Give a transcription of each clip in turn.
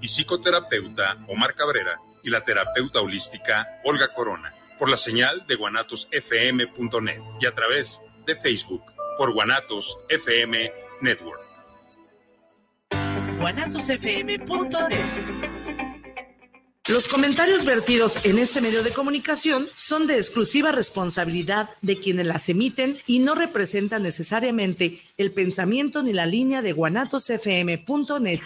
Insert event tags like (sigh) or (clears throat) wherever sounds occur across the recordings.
y psicoterapeuta Omar Cabrera y la terapeuta holística Olga Corona por la señal de guanatosfm.net y a través de Facebook por Guanatos FM Network. guanatosfm.net los comentarios vertidos en este medio de comunicación son de exclusiva responsabilidad de quienes las emiten y no representan necesariamente el pensamiento ni la línea de guanatosfm.net.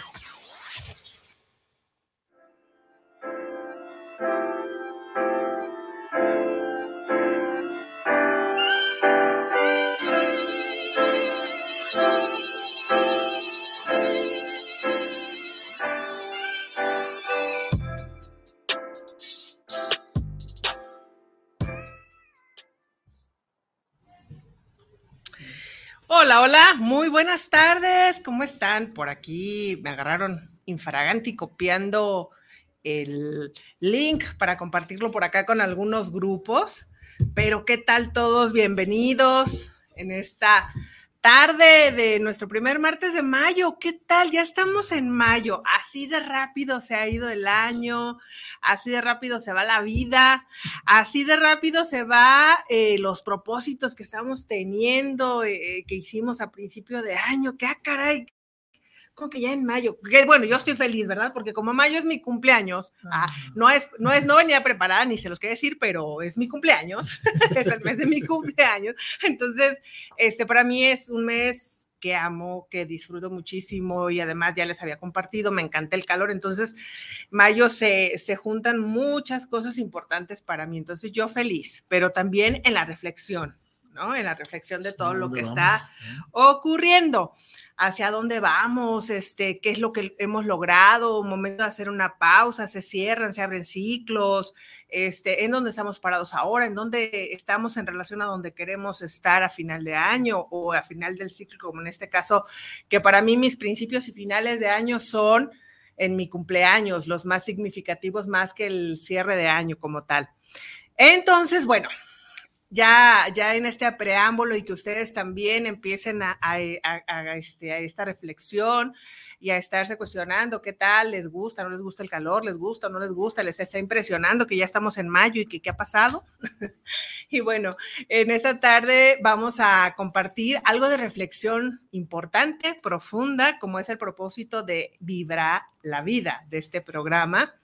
Hola, muy buenas tardes. ¿Cómo están? Por aquí me agarraron infraganti copiando el link para compartirlo por acá con algunos grupos. Pero ¿qué tal todos? Bienvenidos en esta tarde de nuestro primer martes de mayo. ¿Qué tal? Ya estamos en mayo. Así de rápido se ha ido el año, así de rápido se va la vida, así de rápido se va eh, los propósitos que estamos teniendo, eh, que hicimos a principio de año. ¿Qué ah, caray? Como que ya en mayo, que bueno, yo estoy feliz, ¿verdad? Porque como mayo es mi cumpleaños, ah, no es, no es, no venía preparada ni se los quería decir, pero es mi cumpleaños, (laughs) (laughs) es el mes de mi cumpleaños. Entonces, este, para mí es un mes que amo, que disfruto muchísimo y además ya les había compartido, me encanta el calor, entonces mayo se, se juntan muchas cosas importantes para mí, entonces yo feliz, pero también en la reflexión, ¿no? En la reflexión de todo lo que está ocurriendo. Hacia dónde vamos, este, qué es lo que hemos logrado, un momento de hacer una pausa, se cierran, se abren ciclos, este, en dónde estamos parados ahora, en dónde estamos en relación a donde queremos estar a final de año o a final del ciclo, como en este caso, que para mí mis principios y finales de año son en mi cumpleaños, los más significativos más que el cierre de año como tal. Entonces, bueno, ya, ya en este preámbulo y que ustedes también empiecen a, este, a, esta reflexión y a estarse cuestionando qué tal, les gusta, no les gusta el calor, les gusta, no les gusta, les está impresionando que ya estamos en mayo y que qué ha pasado. (laughs) y bueno, en esta tarde vamos a compartir algo de reflexión importante, profunda, como es el propósito de Vibra la Vida de este programa,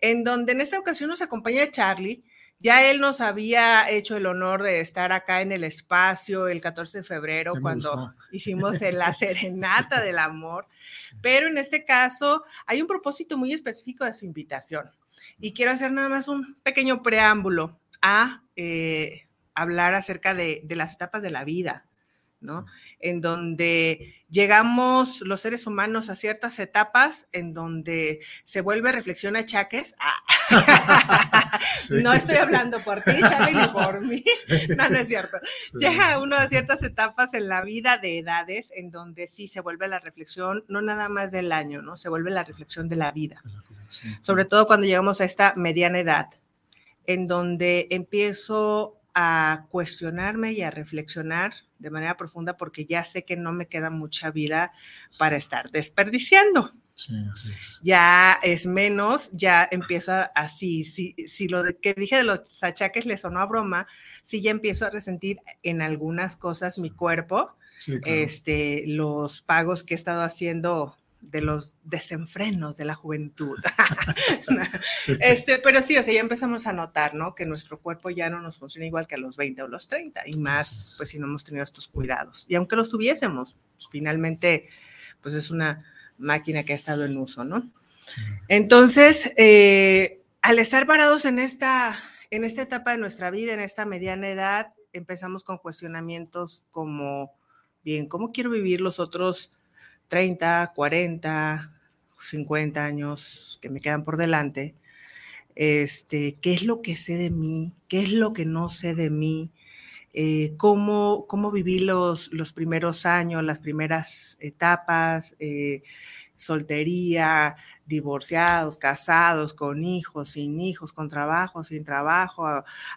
en donde en esta ocasión nos acompaña Charlie ya él nos había hecho el honor de estar acá en el espacio el 14 de febrero cuando hicimos la serenata del amor, (laughs) pero en este caso hay un propósito muy específico de su invitación. Y quiero hacer nada más un pequeño preámbulo a eh, hablar acerca de, de las etapas de la vida, ¿no? En donde llegamos los seres humanos a ciertas etapas en donde se vuelve reflexión a chaques. Ah. (laughs) (laughs) No estoy hablando por ti, Charlie, ni por mí. No, no es cierto. Llega uno a ciertas etapas en la vida de edades en donde sí se vuelve la reflexión, no nada más del año, ¿no? Se vuelve la reflexión de la vida. Sobre todo cuando llegamos a esta mediana edad, en donde empiezo a cuestionarme y a reflexionar de manera profunda porque ya sé que no me queda mucha vida para estar desperdiciando. Ya es menos, ya empiezo así, si, si lo que dije de los achaques le sonó a broma, si ya empiezo a resentir en algunas cosas mi cuerpo, este, los pagos que he estado haciendo de los desenfrenos de la juventud. (laughs) este, pero sí, o sea, ya empezamos a notar, ¿no? Que nuestro cuerpo ya no nos funciona igual que a los 20 o los 30, y más, pues si no hemos tenido estos cuidados. Y aunque los tuviésemos, pues, finalmente, pues es una máquina que ha estado en uso, ¿no? Entonces, eh, al estar parados en esta, en esta etapa de nuestra vida, en esta mediana edad, empezamos con cuestionamientos como, bien, ¿cómo quiero vivir los otros 30, 40, 50 años que me quedan por delante, este, qué es lo que sé de mí, qué es lo que no sé de mí, eh, cómo, cómo viví los, los primeros años, las primeras etapas, eh, soltería, divorciados, casados, con hijos, sin hijos, con trabajo, sin trabajo,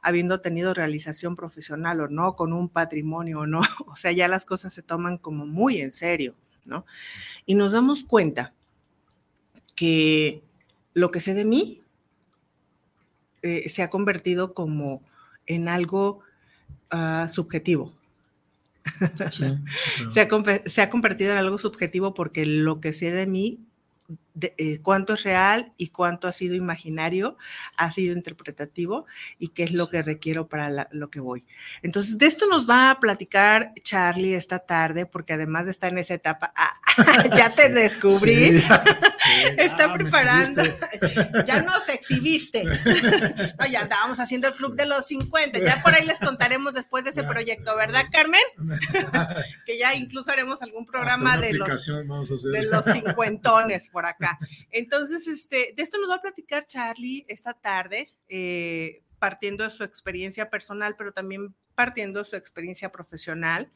habiendo tenido realización profesional o no, con un patrimonio o no. (laughs) O sea, ya las cosas se toman como muy en serio. ¿No? Y nos damos cuenta que lo que sé de mí eh, se ha convertido como en algo ah, subjetivo. (laughs) se, ha, se, ha, convertido en algo subjetivo porque lo que sé de mí eh, cuánto es real y cuánto ha sido imaginario, ha sido interpretativo y qué es lo que requiero para lo que voy. Entonces, de esto nos va a platicar Charlie esta tarde, porque además de estar en esa etapa, ah, (laughs) ya te descubrí, (laughs) está ah, preparando, ya nos exhibiste. (laughs) ya andábamos haciendo el club de los 50, ya por ahí les contaremos después de ese proyecto, ¿verdad, Carmen? que ya incluso haremos algún programa de los, de los cincuentones por acá. Entonces, este, de esto nos va a platicar Charlie esta tarde, eh, partiendo de su experiencia personal, pero también partiendo de su experiencia profesional.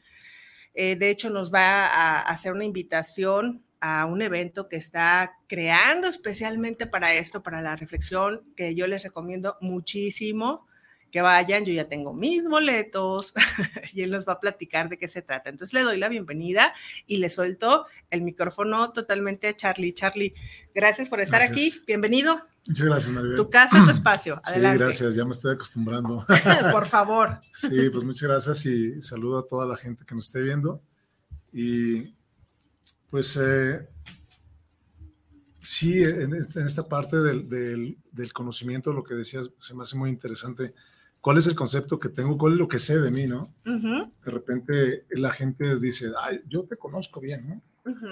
Eh, de hecho, nos va a hacer una invitación a un evento que está creando especialmente para esto, para la reflexión, que yo les recomiendo muchísimo que vayan, yo ya tengo mis boletos (laughs) y él nos va a platicar de qué se trata. Entonces le doy la bienvenida y le suelto el micrófono totalmente a Charlie. Charlie, gracias por estar aquí, bienvenido. Muchas gracias, Maribel. Tu casa, tu (clears throat) espacio. Adelante. Sí, gracias, ya me estoy acostumbrando. (laughs) (laughs) por favor. Sí, pues muchas gracias y saludo a toda la gente que nos esté viendo. Y pues eh, sí, en, esta parte del, del, del, conocimiento, lo que decías, se me hace muy interesante cuál es el concepto que tengo, cuál es lo que sé de mí, ¿no? De repente la gente dice, ay, yo te conozco bien, ¿no?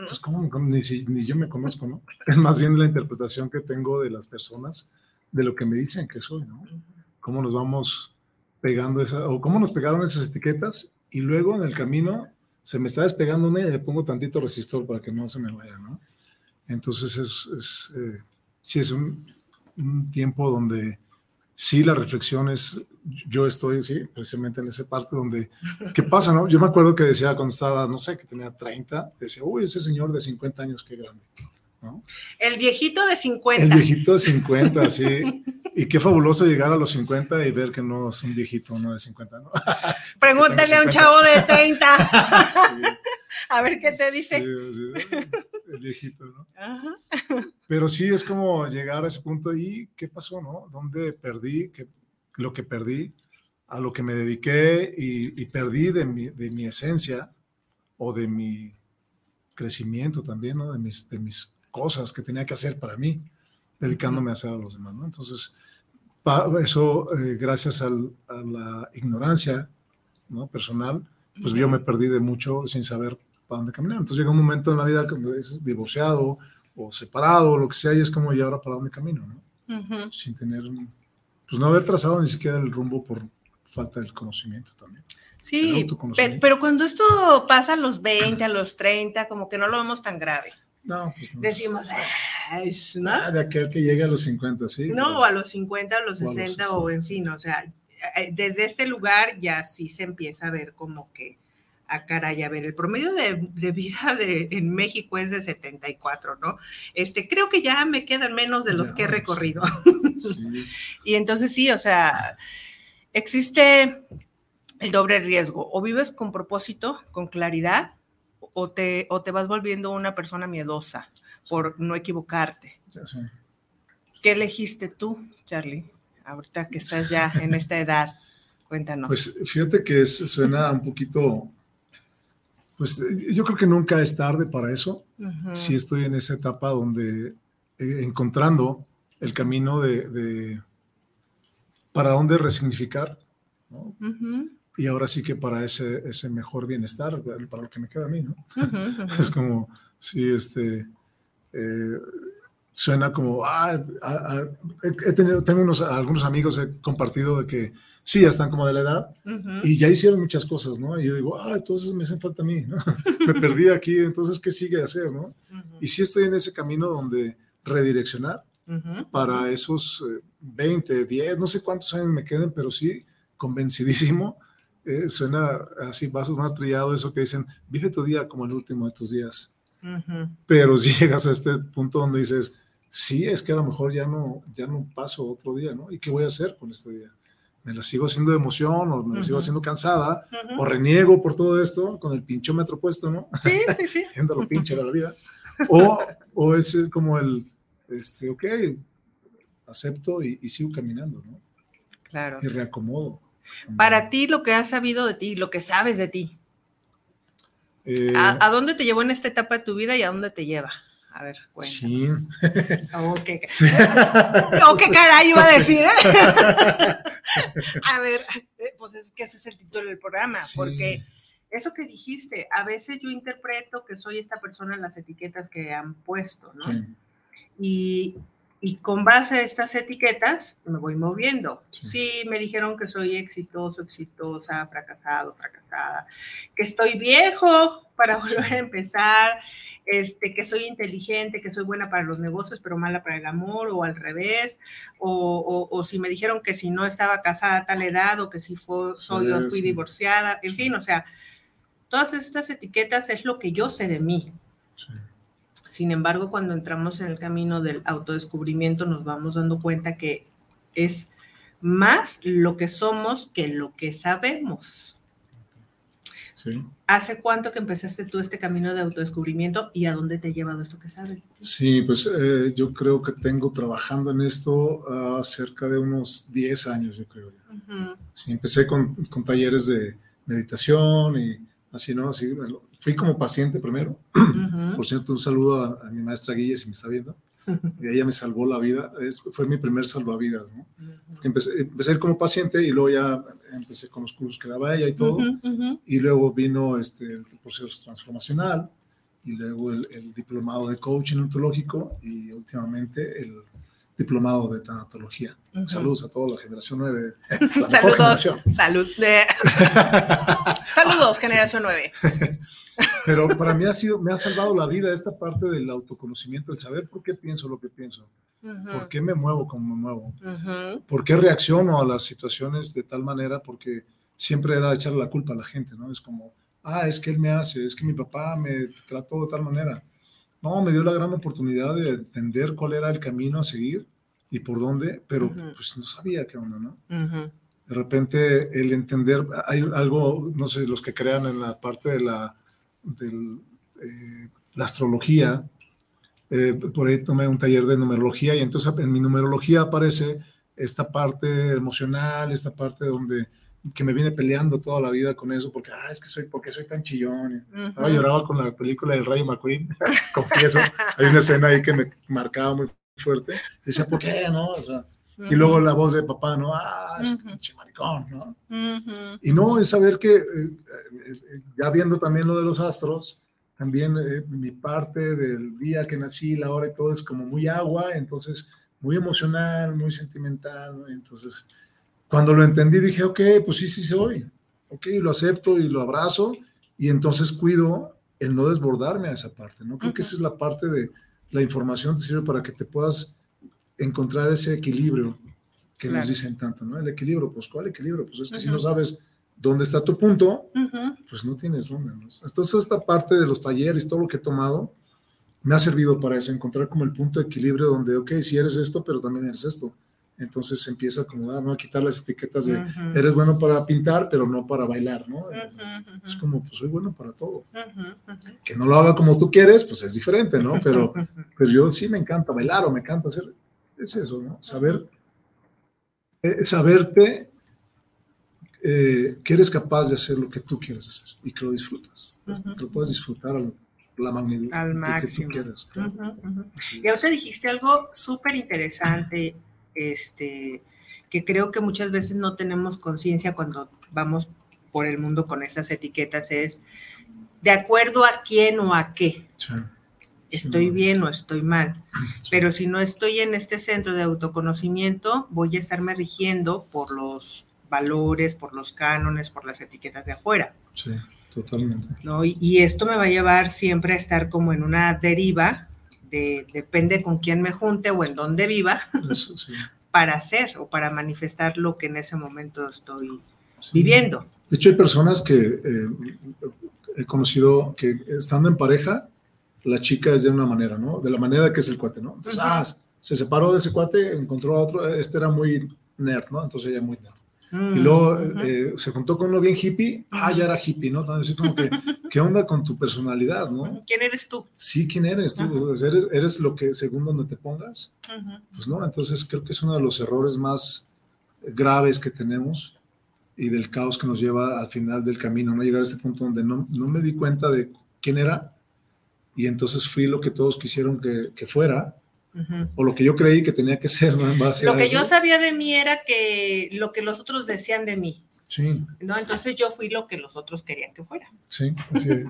Pues ¿cómo, ni, ni, yo me conozco, ¿no? (laughs) Es más bien la interpretación que tengo de las personas, de lo que me dicen que soy, ¿no? Cómo nos vamos pegando esa, o cómo nos pegaron esas etiquetas y luego en el camino se me está despegando una y le pongo tantito resistor para que no se me vaya, ¿no? Entonces es, es eh, sí es un, un tiempo donde sí la reflexión es yo estoy, sí, precisamente en esa parte donde, ¿qué pasa, no? Yo me acuerdo que decía cuando estaba, no sé, que tenía 30, decía, uy, ese señor de 50 años, qué grande. ¿no? El viejito de 50. El viejito de 50, sí. Y qué fabuloso llegar a los 50 y ver que no es un viejito, no de 50, ¿no? Pregúntale a un chavo de 30. sí. (laughs) A ver qué te dice. Sí, el viejito, ¿no? Ajá. Pero sí es como llegar a ese punto y qué pasó, ¿no? ¿Dónde perdí? ¿Qué, lo que perdí, a lo que me dediqué y, perdí de mi, de mi, esencia o de mi crecimiento también, ¿no? de, mis, de mis cosas que tenía que hacer para mí, dedicándome a hacer a los demás. ¿no? Entonces, eso, eh, gracias al, a la ignorancia ¿no? personal, pues yo me perdí de mucho sin saber para dónde caminar. Entonces llega un momento en la vida cuando es divorciado o separado o lo que sea y es como, ¿y ahora para dónde camino? ¿no? Sin tener pues no haber trazado ni siquiera el rumbo por falta del conocimiento también. Sí, pero, cuando esto pasa a los 20, a los 30, como que no lo vemos tan grave. No, pues no. Decimos, ¿no? Ah, de aquel que llegue a los 50, sí. No, o a los 50, a los 60, o, en fin, o sea, eh, desde este lugar ya sí se empieza a ver como que a caray, a ver, el promedio de, vida de, en México es de 74, ¿no? Este, creo que ya me quedan menos de los que he recorrido. (laughs) y entonces sí, o sea, existe el doble riesgo, o vives con propósito, con claridad, o te, o te vas volviendo una persona miedosa por no equivocarte. ¿Qué elegiste tú, Charlie? Ahorita que estás ya en esta edad, cuéntanos. Pues fíjate que suena un poquito pues eh, yo creo que nunca es tarde para eso. Si estoy en esa etapa donde eh, encontrando el camino de, para dónde resignificar, y ahora sí que para ese, ese mejor bienestar, para lo que me queda a mí, ¿no? (laughs) es como, sí, este, eh, suena como, ah, ah, ah he tenido, tengo unos, algunos amigos, he compartido de que sí, ya están como de la edad y ya hicieron muchas cosas, ¿no? Y yo digo, ah, entonces me hacen falta a mí, ¿no? (laughs) me perdí aquí, entonces, ¿qué sigue hacer, no? Y sí estoy en ese camino donde redireccionar para esos 20, eh, 10, no sé cuántos años me queden, pero sí, convencidísimo. Eh, suena así, vas a sonar trillado eso que dicen, vive tu día como el último de tus días. Pero si (laughs) llegas a este punto donde dices, sí, es que a lo mejor ya no, ya no paso otro día, ¿no? ¿Y qué voy a hacer con este día? ¿Me la sigo haciendo de emoción o me la sigo haciendo cansada? ¿O reniego por todo esto con el pinchómetro puesto, ¿no? Sí, sí, sí. (laughs) Haciendo lo pinche de la vida. O, o es como el, este, ok, acepto y, sigo caminando, ¿no? Claro. Y reacomodo. Para ti, lo que has sabido de ti, lo que sabes de ti, eh, ¿A, dónde te llevó en esta etapa de tu vida y a dónde te lleva? A ver, cuéntanos. (laughs) Oh, qué, (laughs) (laughs) oh, qué caray iba a decir. a ver, eh, pues es que ese es el título del programa, porque eso que dijiste, a veces yo interpreto que soy esta persona en las etiquetas que han puesto, ¿no? Y, y con base a estas etiquetas me voy moviendo. Sí. me dijeron que soy exitoso, exitosa, fracasado, fracasada, que estoy viejo para volver a empezar, este, que soy inteligente, que soy buena para los negocios, pero mala para el amor, o al revés, o, o, si me dijeron que si no estaba casada a tal edad, o que si fue, soy fui divorciada, en fin, o sea, todas estas etiquetas es lo que yo sé de mí. Sin embargo, cuando entramos en el camino del autodescubrimiento, nos vamos dando cuenta que es más lo que somos que lo que sabemos. Sí. ¿Hace cuánto que empezaste tú este camino de autodescubrimiento y a dónde te ha llevado esto que sabes? Sí, pues eh, yo creo que tengo trabajando en esto uh, cerca de unos 10 años, yo creo. sí, empecé con, con, talleres de meditación y así, ¿no? Así, fui como paciente primero. Por cierto, un saludo a, mi maestra Guille, si me está viendo. ella me salvó la vida. Es, fue mi primer salvavidas, ¿no? empecé, empecé, a ir como paciente y luego ya empecé con los cursos que daba ella y todo. Y luego vino este, el proceso transformacional y luego el, el diplomado de coaching ontológico y últimamente el diplomado de tanatología. Saludos a toda la generación 9. (laughs) La Saludos. Generación. Salud (laughs) Saludos, generación 9. (laughs) Pero para mí ha sido, me ha salvado la vida esta parte del autoconocimiento, el saber por qué pienso lo que pienso, por qué me muevo como me muevo, por qué reacciono a las situaciones de tal manera, porque siempre era echarle la culpa a la gente, ¿no? Es como, ah, es que él me hace, es que mi papá me trató de tal manera. No, me dio la gran oportunidad de entender cuál era el camino a seguir y por dónde, pero pues no sabía qué onda, ¿no? De repente el entender, hay algo, no sé, los que crean en la parte de la, eh, la astrología, eh, por ahí tomé un taller de numerología y entonces en mi numerología aparece esta parte emocional, esta parte donde que me viene peleando toda la vida con eso, porque, ah, es que soy, porque soy tan chillón. Lloraba con la película del Rey McQueen, (laughs) confieso. Hay una escena ahí que me marcaba muy fuerte. decía, ¿por qué? ¿No? O sea, Y luego la voz de papá, ¿no? Ah, es que maricón, ¿no? Y no, es saber que, eh, eh, ya viendo también lo de los astros, también eh, mi parte del día que nací, la hora y todo es como muy agua, entonces muy emocional, muy sentimental, ¿no? Entonces cuando lo entendí dije, ok, pues sí, sí soy. Ok, lo acepto y lo abrazo y entonces cuido el no desbordarme a esa parte, ¿no? Creo que esa es la parte de la información te sirve para que te puedas encontrar ese equilibrio que nos dicen tanto, ¿no? El equilibrio, pues ¿cuál equilibrio? Pues es que si no sabes dónde está tu punto, pues no tienes dónde. ¿no? Entonces esta parte de los talleres, todo lo que he tomado, me ha servido para eso, encontrar como el punto de equilibrio donde, ok, si eres esto, pero también eres esto entonces se empieza a acomodar, ¿no? A quitar las etiquetas de eres bueno para pintar, pero no para bailar, ¿no? Es como, pues soy bueno para todo. Que no lo haga como tú quieres, pues es diferente, ¿no? Pero, (laughs) pero yo sí me encanta bailar o me encanta hacer, es eso, ¿no? Saber, eh, saberte eh, que eres capaz de hacer lo que tú quieres hacer y que lo disfrutas, que lo puedas disfrutar a la magnitud al máximo. Que tú quieras, Y ahorita dijiste algo súper interesante este, que creo que muchas veces no tenemos conciencia cuando vamos por el mundo con esas etiquetas, es de acuerdo a quién o a qué. Estoy bien o estoy mal. Pero si no estoy en este centro de autoconocimiento, voy a estarme rigiendo por los valores, por los cánones, por las etiquetas de afuera. Sí, totalmente. ¿no? Y, y, esto me va a llevar siempre a estar como en una deriva depende con quién me junte o en dónde viva, (laughs) para hacer o para manifestar lo que en ese momento estoy viviendo. De hecho, hay personas que eh, he conocido que estando en pareja, la chica es de una manera, ¿no? De la manera que es el cuate, ¿no? Entonces, ah, se separó de ese cuate, encontró a otro, este era muy nerd, ¿no? Entonces ella muy nerd. Y luego eh, se juntó con uno bien hippie, ah, ya era hippie, ¿no? Entonces, como que, (laughs) ¿qué onda con tu personalidad, no? ¿Quién eres tú? Sí, ¿quién eres tú? ¿Eres, ¿Eres lo que según donde te pongas? Pues no, entonces creo que es uno de los errores más graves que tenemos y del caos que nos lleva al final del camino, ¿no? Llegar a este punto donde no, no me di cuenta de quién era y entonces fui lo que todos quisieron que, que fuera o lo que yo creí que tenía que ser, ¿no? lo que yo sabía de mí era que lo que los otros decían de mí. Sí. ¿no? Entonces yo fui lo que los otros querían que fuera. Sí, así es.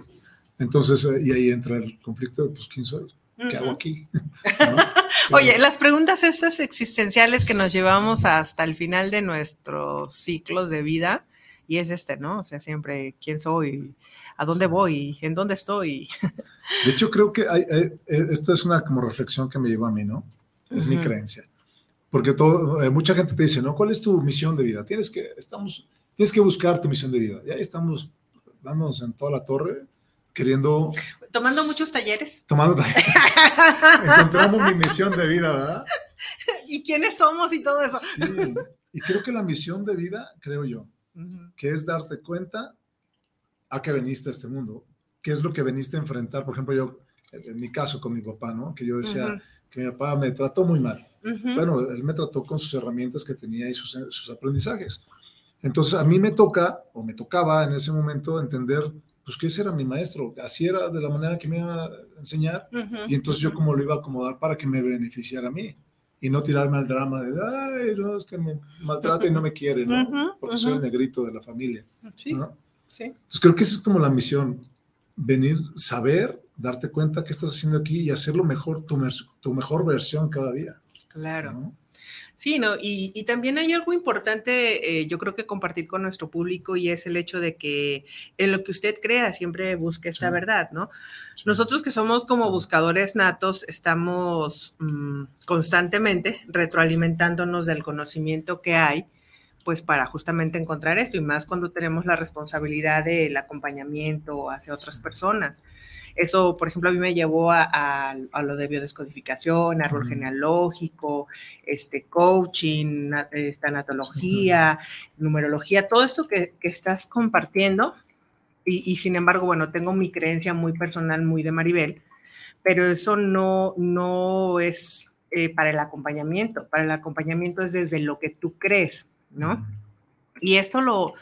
Entonces, eh, y ahí entra el conflicto, pues, ¿quién soy? ¿Qué hago aquí? (laughs) (laughs) Oye, las preguntas estas existenciales que nos llevamos hasta el final de nuestros ciclos de vida, y es este, ¿no? O sea, siempre, ¿quién soy? ¿A dónde voy? ¿En dónde estoy? De hecho, creo que hay, eh, esta es una como reflexión que me lleva a mí, ¿no? Es mi creencia. Porque todo, eh, mucha gente te dice, ¿no? ¿Cuál es tu misión de vida? Tienes que, estamos, tienes que buscar tu misión de vida. Y ahí estamos dándonos en toda la torre, queriendo... Tomando muchos talleres. Tomando talleres. (laughs) encontrando mi misión de vida, ¿verdad? ¿Y quiénes somos y todo eso? Sí. Y creo que la misión de vida, creo yo, que es darte cuenta a qué veniste a este mundo, qué es lo que veniste a enfrentar. Por ejemplo, yo, en mi caso con mi papá, ¿no? Que yo decía que mi papá me trató muy mal. Bueno, él me trató con sus herramientas que tenía y sus, sus, aprendizajes. Entonces, a mí me toca, o me tocaba en ese momento, entender, pues, que ese era mi maestro, así era de la manera que me iba a enseñar, y entonces yo cómo lo iba a acomodar para que me beneficiara a mí, y no tirarme al drama de, ay, no, es que me maltrata y no me quiere, ¿no? Porque soy el negrito de la familia. Sí. ¿no? Sí. Entonces, creo que esa es como la misión, venir, saber, darte cuenta qué estás haciendo aquí y hacerlo mejor, tu, tu mejor versión cada día. Claro. ¿no? Sí, ¿no? Y, y, también hay algo importante, eh, yo creo que compartir con nuestro público y es el hecho de que en lo que usted crea siempre busque esta sí. verdad, ¿no? Sí. Nosotros que somos como buscadores natos, estamos mmm, constantemente retroalimentándonos del conocimiento que hay pues para justamente encontrar esto y más cuando tenemos la responsabilidad del acompañamiento hacia otras personas. Eso, por ejemplo, a mí me llevó a, a, a lo de biodescodificación, árbol uh -huh. genealógico, este coaching, esta anatología, uh -huh. numerología, todo esto que, que estás compartiendo. Y, y, sin embargo, bueno, tengo mi creencia muy personal, muy de Maribel, pero eso no, no es eh, para el acompañamiento. Para el acompañamiento es desde lo que tú crees. ¿No? Y esto lo,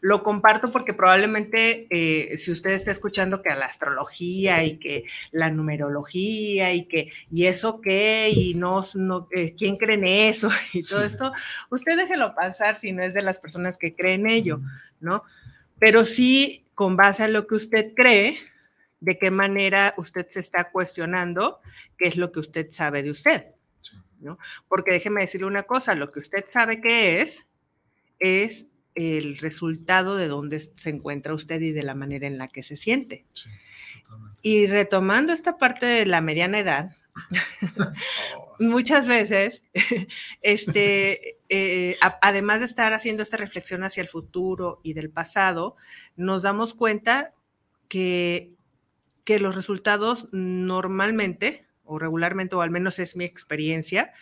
lo comparto porque probablemente eh, si usted está escuchando que a la astrología y que la numerología y que, ¿y eso qué? Y no, no eh, ¿quién cree en eso? (laughs) Y todo sí. esto, usted déjelo pasar si no es de las personas que creen en ello, ¿no? Pero sí, con base a lo que usted cree, de qué manera usted se está cuestionando qué es lo que usted sabe de usted, ¿no? Porque déjeme decirle una cosa, lo que usted sabe que es, es el resultado de dónde se encuentra usted y de la manera en la que se siente. Sí, y retomando esta parte de la mediana edad, (laughs) oh, muchas veces, (laughs) este, eh, a, además de estar haciendo esta reflexión hacia el futuro y del pasado, nos damos cuenta que, que los resultados normalmente o regularmente, o al menos es mi experiencia,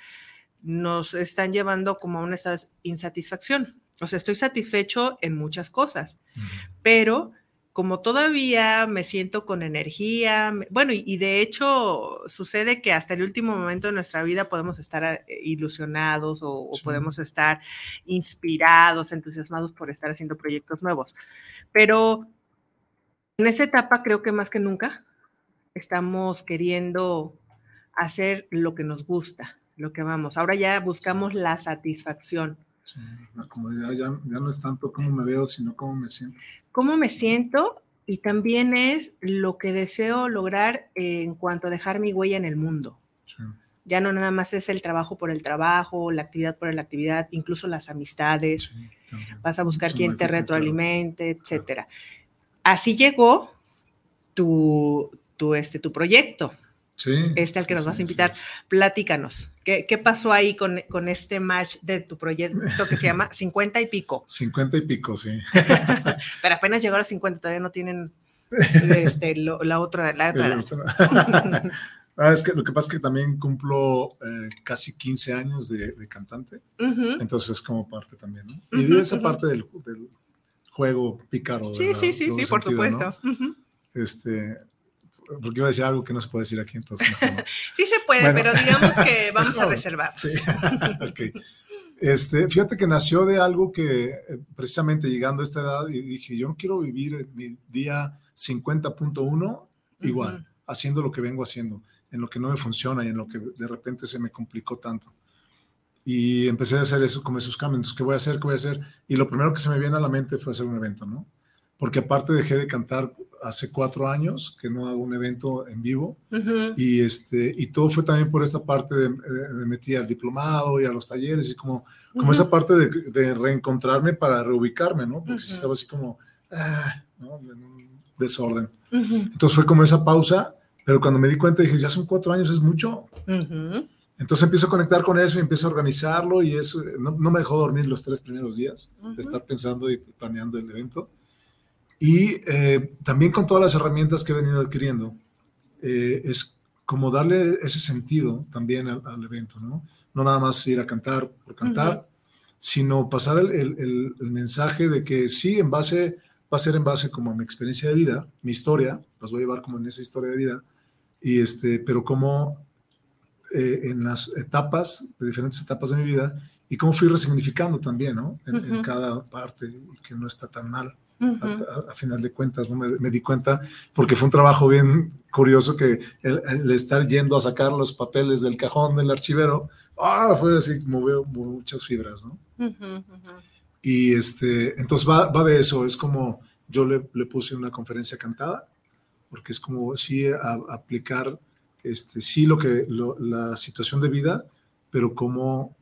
nos están llevando como a una insatisfacción. O sea, estoy satisfecho en muchas cosas, uh -huh. pero como todavía me siento con energía, bueno, y, y, de hecho sucede que hasta el último momento de nuestra vida podemos estar eh, ilusionados o, sí. o, podemos estar inspirados, entusiasmados por estar haciendo proyectos nuevos. Pero en esa etapa creo que más que nunca estamos queriendo hacer lo que nos gusta, lo que vamos. Ahora ya buscamos la satisfacción Sí, la comodidad ya, ya, no es tanto cómo me veo, sino cómo me siento. Cómo me siento y también es lo que deseo lograr en cuanto a dejar mi huella en el mundo. Sí. Ya no nada más es el trabajo por el trabajo, la actividad por la actividad, incluso las amistades. Sí, Vas a buscar Eso quien te retroalimente, claro. etcétera. Así llegó tu, tu, este, tu proyecto. Sí, este al que sí, nos vas a sí, invitar. Platícanos, ¿qué, ¿qué, pasó ahí con, con, este match de tu proyecto que se llama (laughs) 50 y pico? 50 y pico, sí. (laughs) Pero apenas llegó a los 50, todavía no tienen este, lo, la otra. La otra (laughs) Ah, es que lo que pasa es que también cumplo eh, casi 15 años de, cantante, entonces es como parte también, ¿no? Y esa parte del, juego pícaro. Sí, sí, sí, sí, por supuesto. Este, porque iba a decir algo que no se puede decir aquí, entonces. (laughs) sí se puede, pero digamos que (laughs) vamos a reservar. Sí, (laughs) ok. Este, fíjate que nació de algo que eh, precisamente llegando a esta edad y dije, yo no quiero vivir mi día 50.1 igual, haciendo lo que vengo haciendo en lo que no me funciona y en lo que de repente se me complicó tanto. Y empecé a hacer eso, como esos cambios. ¿qué voy a hacer? ¿Qué voy a hacer? Y lo primero que se me viene a la mente fue hacer un evento, ¿no? Porque aparte dejé de cantar hace cuatro años que no hago un evento en vivo. Y este y todo fue también por esta parte de, me metí al diplomado y a los talleres y como como esa parte de, reencontrarme para reubicarme no porque estaba así como ah, ¿no? en un desorden. Entonces fue como esa pausa pero cuando me di cuenta dije, ya son cuatro años, es mucho. Entonces empiezo a conectar con eso y empiezo a organizarlo y eso no, me dejó dormir los tres primeros días de estar pensando y planeando el evento. Y eh, también con todas las herramientas que he venido adquiriendo, eh, es como darle ese sentido también al, evento, ¿no? No nada más ir a cantar por cantar, sino pasar el, el, el, mensaje de que sí, en base, va a ser en base como a mi experiencia de vida, mi historia, las voy a llevar como en esa historia de vida, y este, pero como eh, en las etapas, de diferentes etapas de mi vida, y cómo fui resignificando también, ¿no? En, cada parte, que no está tan mal. A, final de cuentas, ¿no? Me, di cuenta, porque fue un trabajo bien curioso que el, estar yendo a sacar los papeles del cajón del archivero, ah, fue así, movió muchas fibras, ¿no? Y este, entonces va, va, de eso, es como yo le, le puse una conferencia cantada, porque es como sí aplicar, este, sí lo que, la situación de vida, pero como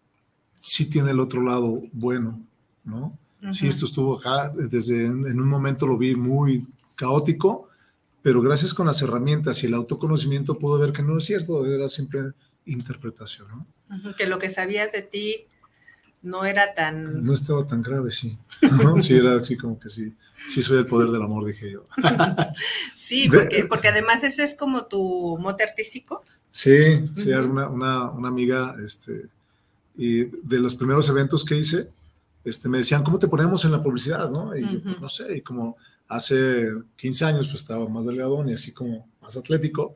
sí tiene el otro lado bueno, ¿no? Sí, esto estuvo acá, desde en, un momento lo vi muy caótico, pero gracias con las herramientas y el autoconocimiento puedo ver que no es cierto, era siempre interpretación, ¿no? Que lo que sabías de ti no era tan... No estaba tan grave, sí. (laughs) Sí, era así como que sí sí soy el poder del amor, dije yo. (laughs) sí, porque, además ese es como tu mote artístico. Sí, sí, una, una, amiga, este, y de los primeros eventos que hice, este, me decían, ¿cómo te ponemos en la publicidad? ¿no? Y yo, pues no sé, y como hace 15 años, pues estaba más delgado y así como más atlético.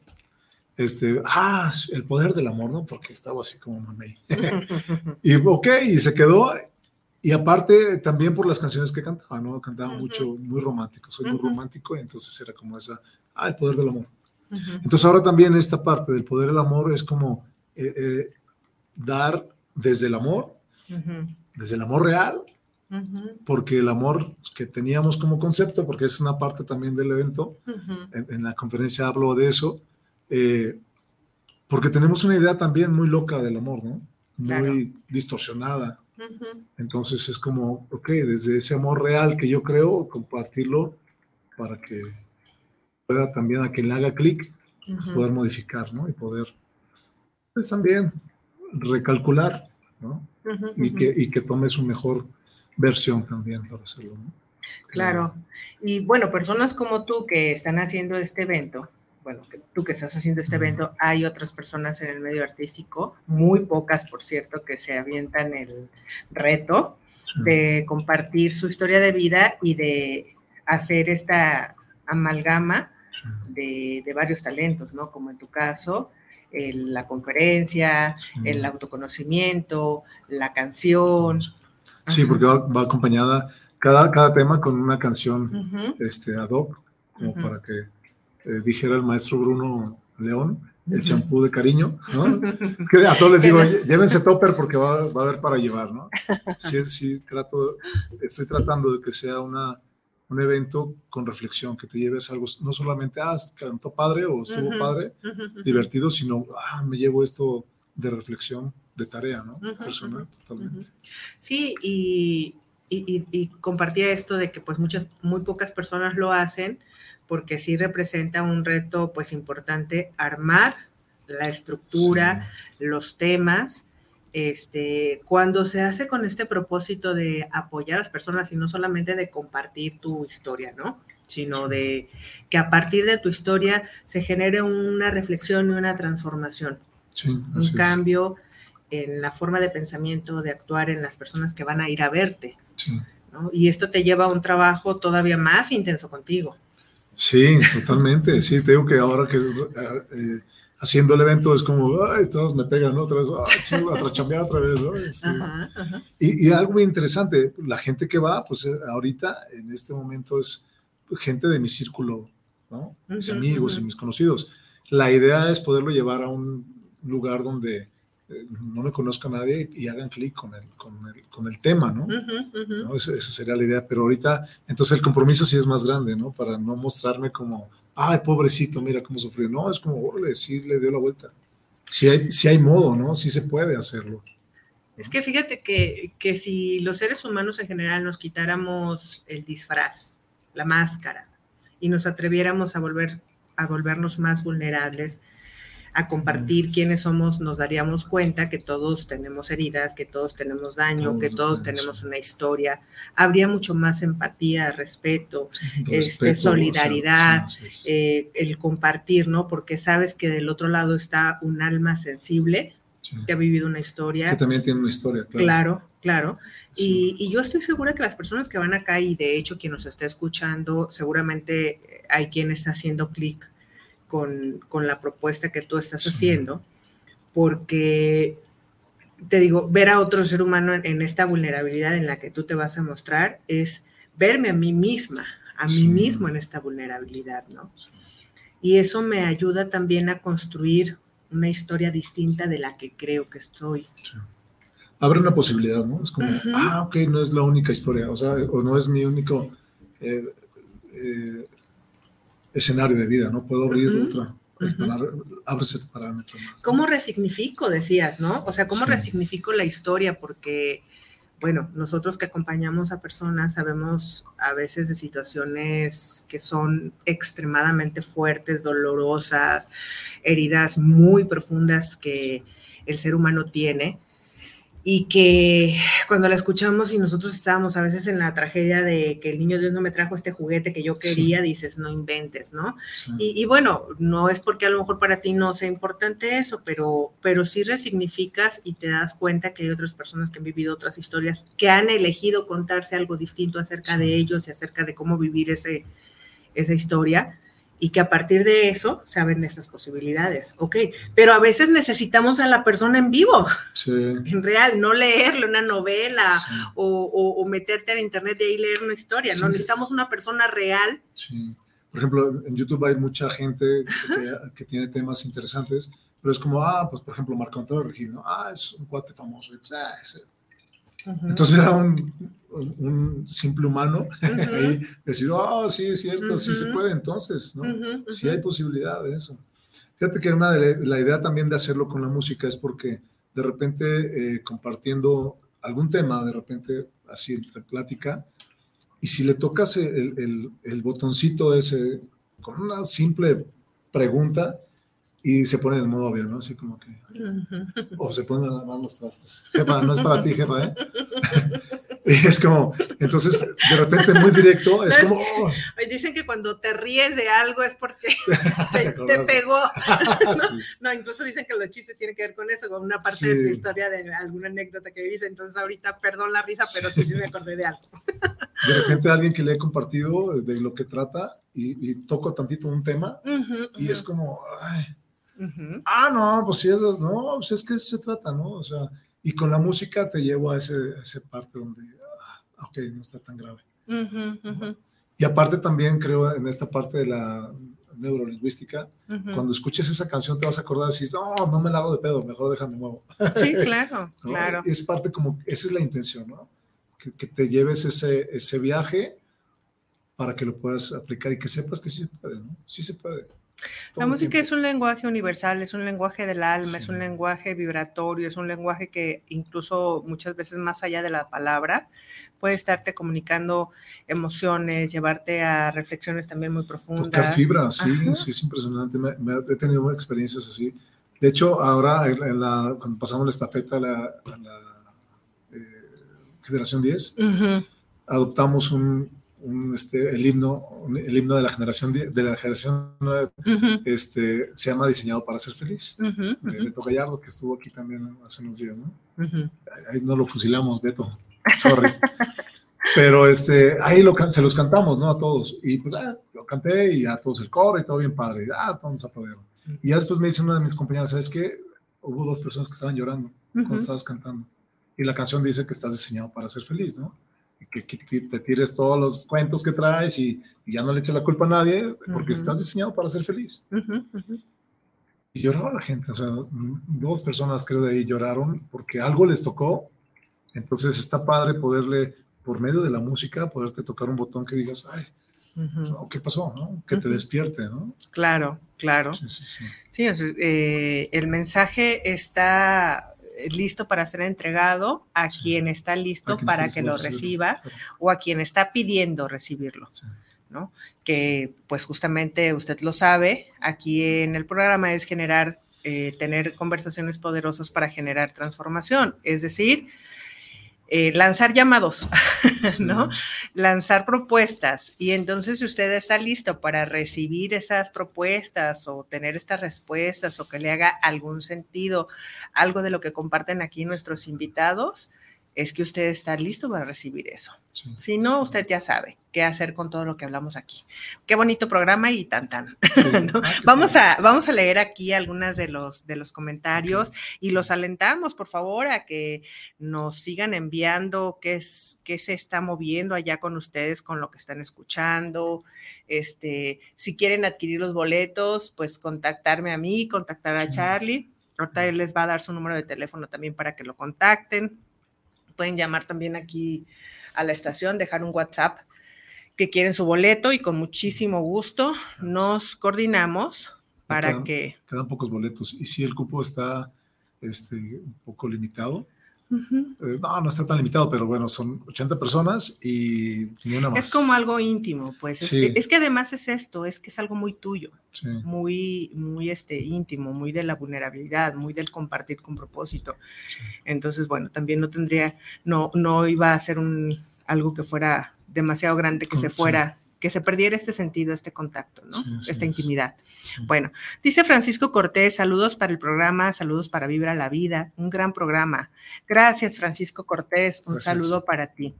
Este, ah, el poder del amor, ¿no? Porque estaba así como mamey. (laughs) y ok, y se quedó, y aparte, también por las canciones que cantaba, ¿no? Cantaba mucho, muy romántico, soy muy romántico, y entonces era como esa, ah, el poder del amor. Entonces ahora también esta parte del poder del amor es como eh, eh, dar desde el amor, desde el amor real, porque el amor que teníamos como concepto, porque es una parte también del evento, en, la conferencia hablo de eso, eh, porque tenemos una idea también muy loca del amor, ¿no? Muy distorsionada entonces es como, ok, desde ese amor real que yo creo, compartirlo para que pueda también a quien le haga clic, pues, poder modificar, ¿no? Y poder, pues también recalcular, ¿no? Y, que, y que tome su mejor versión también para hacerlo, ¿no? Claro. Y bueno, personas como tú que están haciendo este evento, bueno, tú que estás haciendo este evento, hay otras personas en el medio artístico, muy pocas, por cierto, que se avientan el reto de compartir su historia de vida y de hacer esta amalgama de, varios talentos, ¿no? Como en tu caso, la conferencia, el autoconocimiento, la canción. Sí, porque va, acompañada cada, cada tema con una canción este, ad hoc, como para que eh, dijera el maestro Bruno León, el champú de cariño, ¿no? (laughs) Que a todos les digo, llévense topper porque va, va, a haber para llevar, ¿no? (laughs) Sí, sí, trato, estoy tratando de que sea una, un evento con reflexión, que te lleves algo, no solamente, ah, cantó padre o estuvo padre, divertido, sino, ah, me llevo esto de reflexión, de tarea, ¿no? Personal, totalmente. Sí, y, y, y, compartía esto de que pues muchas, muy pocas personas lo hacen, porque sí representa un reto pues importante armar la estructura, los temas, este, cuando se hace con este propósito de apoyar a las personas y no solamente de compartir tu historia, ¿no? sino de que a partir de tu historia se genere una reflexión y una transformación. un cambio en la forma de pensamiento, de actuar en las personas que van a ir a verte. Y esto te lleva a un trabajo todavía más intenso contigo. Sí, totalmente. Sí, te digo que ahora que eh, haciendo el evento es como, ay, todos me pegan otra vez, ay, otra vez, ¿no? Y, algo muy interesante, la gente que va, pues eh, ahorita, en este momento, es gente de mi círculo, ¿no? Mis amigos y mis conocidos. La idea es poderlo llevar a un lugar donde eh, no me conozca nadie y, hagan clic con el, con, el, con el tema, ¿no? Esa, sería la idea, pero ahorita, entonces el compromiso sí es más grande, ¿no? Para no mostrarme como, ay, pobrecito, mira cómo sufrió. No, es como, órale, sí le dio la vuelta. Sí hay, sí hay modo, ¿no? Sí se puede hacerlo. Es que fíjate que, que si los seres humanos en general nos quitáramos el disfraz, la máscara, y nos atreviéramos a volver a volvernos más vulnerables, a compartir quiénes somos, nos daríamos cuenta que todos tenemos heridas, que todos tenemos daño, que todos tenemos una historia. Habría mucho más empatía, respeto, este, solidaridad, eh, el compartir, ¿no? Porque sabes que del otro lado está un alma sensible que ha vivido una historia. Que también tiene una historia, claro. Claro, claro. Y, y, yo estoy segura que las personas que van acá, y de hecho quien nos está escuchando, seguramente hay quien está haciendo clic con, la propuesta que tú estás haciendo, porque te digo, ver a otro ser humano en, esta vulnerabilidad en la que tú te vas a mostrar es verme a mí misma, a mí mismo en esta vulnerabilidad, ¿no? Y eso me ayuda también a construir una historia distinta de la que creo que estoy. Abre una posibilidad, ¿no? Es como, ah, ok, no es la única historia, o sea, o no es mi único eh, eh, escenario de vida, ¿no? Puedo abrir otra. parámetro más. ¿Cómo resignifico, decías, no? O sea, ¿cómo resignifico la historia? Porque, bueno, nosotros que acompañamos a personas sabemos a veces de situaciones que son extremadamente fuertes, dolorosas, heridas muy profundas que el ser humano tiene y que cuando la escuchamos y nosotros estábamos a veces en la tragedia de que el niño Dios no me trajo este juguete que yo quería, dices, no inventes, ¿no? Y, bueno, no es porque a lo mejor para ti no sea importante eso, pero, pero sí resignificas y te das cuenta que hay otras personas que han vivido otras historias, que han elegido contarse algo distinto acerca de ellos y acerca de cómo vivir ese, esa historia y que a partir de eso se abren estas posibilidades. Ok, pero a veces necesitamos a la persona en vivo, (laughs) en real, no leerle una novela o, meterte en internet y ahí leer una historia, no necesitamos una persona real. Por ejemplo, en YouTube hay mucha gente que, tiene temas interesantes, pero es como, ah, pues por ejemplo, Marco Antonio Regino, ah, es un cuate famoso, y pues, ah, entonces era un, simple humano (laughs) ahí decir, oh, sí, es cierto, sí se puede entonces, ¿no? Sí hay posibilidad de eso. Fíjate que una de la, idea también de hacerlo con la música es porque de repente eh, compartiendo algún tema, de repente así entre plática, y si le tocas el, el botoncito ese con una simple pregunta, y se pone en modo obvio, ¿no? Así como que. O se ponen a lavar los trastes. Jefa, no es para ti, jefa, ¿eh? (laughs) y es como, entonces, de repente muy directo, es como. Oh. Dicen que cuando te ríes de algo es porque (laughs) te, pegó. (laughs) ¿no? incluso dicen que los chistes tienen que ver con eso, con una parte de tu historia, de alguna anécdota que viviste. Entonces, ahorita, perdón la risa, pero sí, sí me acordé de algo. de repente, alguien que le he compartido de lo que trata y, toco tantito un tema y es como. Ay, Ah, no, pues sí, esas, no, pues es que eso se trata, ¿no? O sea, y con la música te llevo a ese, ese parte donde, ah, ok, no está tan grave. Y aparte también creo en esta parte de la neurolingüística, cuando escuches esa canción te vas a acordar y dices, no, no me la hago de pedo, mejor déjame nuevo. (laughs) Sí, claro, (laughs) claro. Es parte como, esa es la intención, ¿no? Que, que, te lleves ese, ese viaje para que lo puedas aplicar y que sepas que sí se puede, ¿no? Sí se puede. La música es un lenguaje universal, es un lenguaje del alma, es un lenguaje vibratorio, es un lenguaje que incluso muchas veces más allá de la palabra puede estarte comunicando emociones, llevarte a reflexiones también muy profundas. Tocar fibra, sí, sí, es impresionante. Me, he tenido experiencias así. De hecho, ahora en la, cuando pasamos la estafeta a la, la eh, Generación 10, adoptamos un, un, este, el himno, el himno de la generación de la generación nueva, este, se llama Diseñado para ser feliz, de Beto Gallardo, que estuvo aquí también hace unos días, ¿no? Ahí no lo fusilamos, Beto, sorry. Pero este, ahí lo, se los cantamos, ¿no? A todos. Y pues, ah, lo canté y a todos el coro y todo bien padre. Y, ah, todos a poder. Y ya después me dice uno de mis compañeros, ¿sabes qué? Hubo dos personas que estaban llorando cuando estabas cantando. Y la canción dice que estás diseñado para ser feliz, ¿no? Que, te tires todos los cuentos que traes y, ya no le eches la culpa a nadie, porque estás diseñado para ser feliz. Y lloraba la gente, o sea, dos personas creo de ahí lloraron porque algo les tocó. Entonces está padre poderle, por medio de la música, poderte tocar un botón que digas, ay, ¿qué pasó? ¿no? Que te despierte, ¿no? Claro, claro. Sí, sí, sí. sí eh, el mensaje está listo para ser entregado a quien está listo para que lo reciba o a quien está pidiendo recibirlo. ¿no? Que pues justamente usted lo sabe, aquí en el programa es generar, eh, tener conversaciones poderosas para generar transformación, es decir, eh, lanzar llamados, ¿no? Lanzar propuestas. Y entonces si usted está listo para recibir esas propuestas o tener estas respuestas o que le haga algún sentido algo de lo que comparten aquí nuestros invitados, es que usted está listo para recibir eso. Si no, usted ya sabe qué hacer con todo lo que hablamos aquí. Qué bonito programa y tan tan. (laughs) Ah, vamos, a, vamos a leer aquí algunas de los, de los comentarios y los alentamos, por favor, a que nos sigan enviando qué, es, qué se está moviendo allá con ustedes, con lo que están escuchando. Este, si quieren adquirir los boletos, pues contactarme a mí, contactar a Charlie. Ahorita él les va a dar su número de teléfono también para que lo contacten pueden llamar también aquí a la estación, dejar un WhatsApp que quieren su boleto y con muchísimo gusto nos coordinamos para que... Quedan pocos boletos. Y si el cupo está este, un poco limitado, eh, no, no está tan limitado, pero bueno, son 80 personas y ni una más. Es como algo íntimo, pues. Es, que, además es esto, es que es algo muy tuyo, muy, muy este, íntimo, muy de la vulnerabilidad, muy del compartir con propósito. Entonces, bueno, también no tendría, no, no iba a ser un, algo que fuera demasiado grande, que se fuera que se perdiera este sentido, este contacto, ¿no? Esta intimidad. Bueno, dice Francisco Cortés, saludos para el programa, saludos para Vibra la Vida, un gran programa. Gracias, Francisco Cortés, un saludo para ti.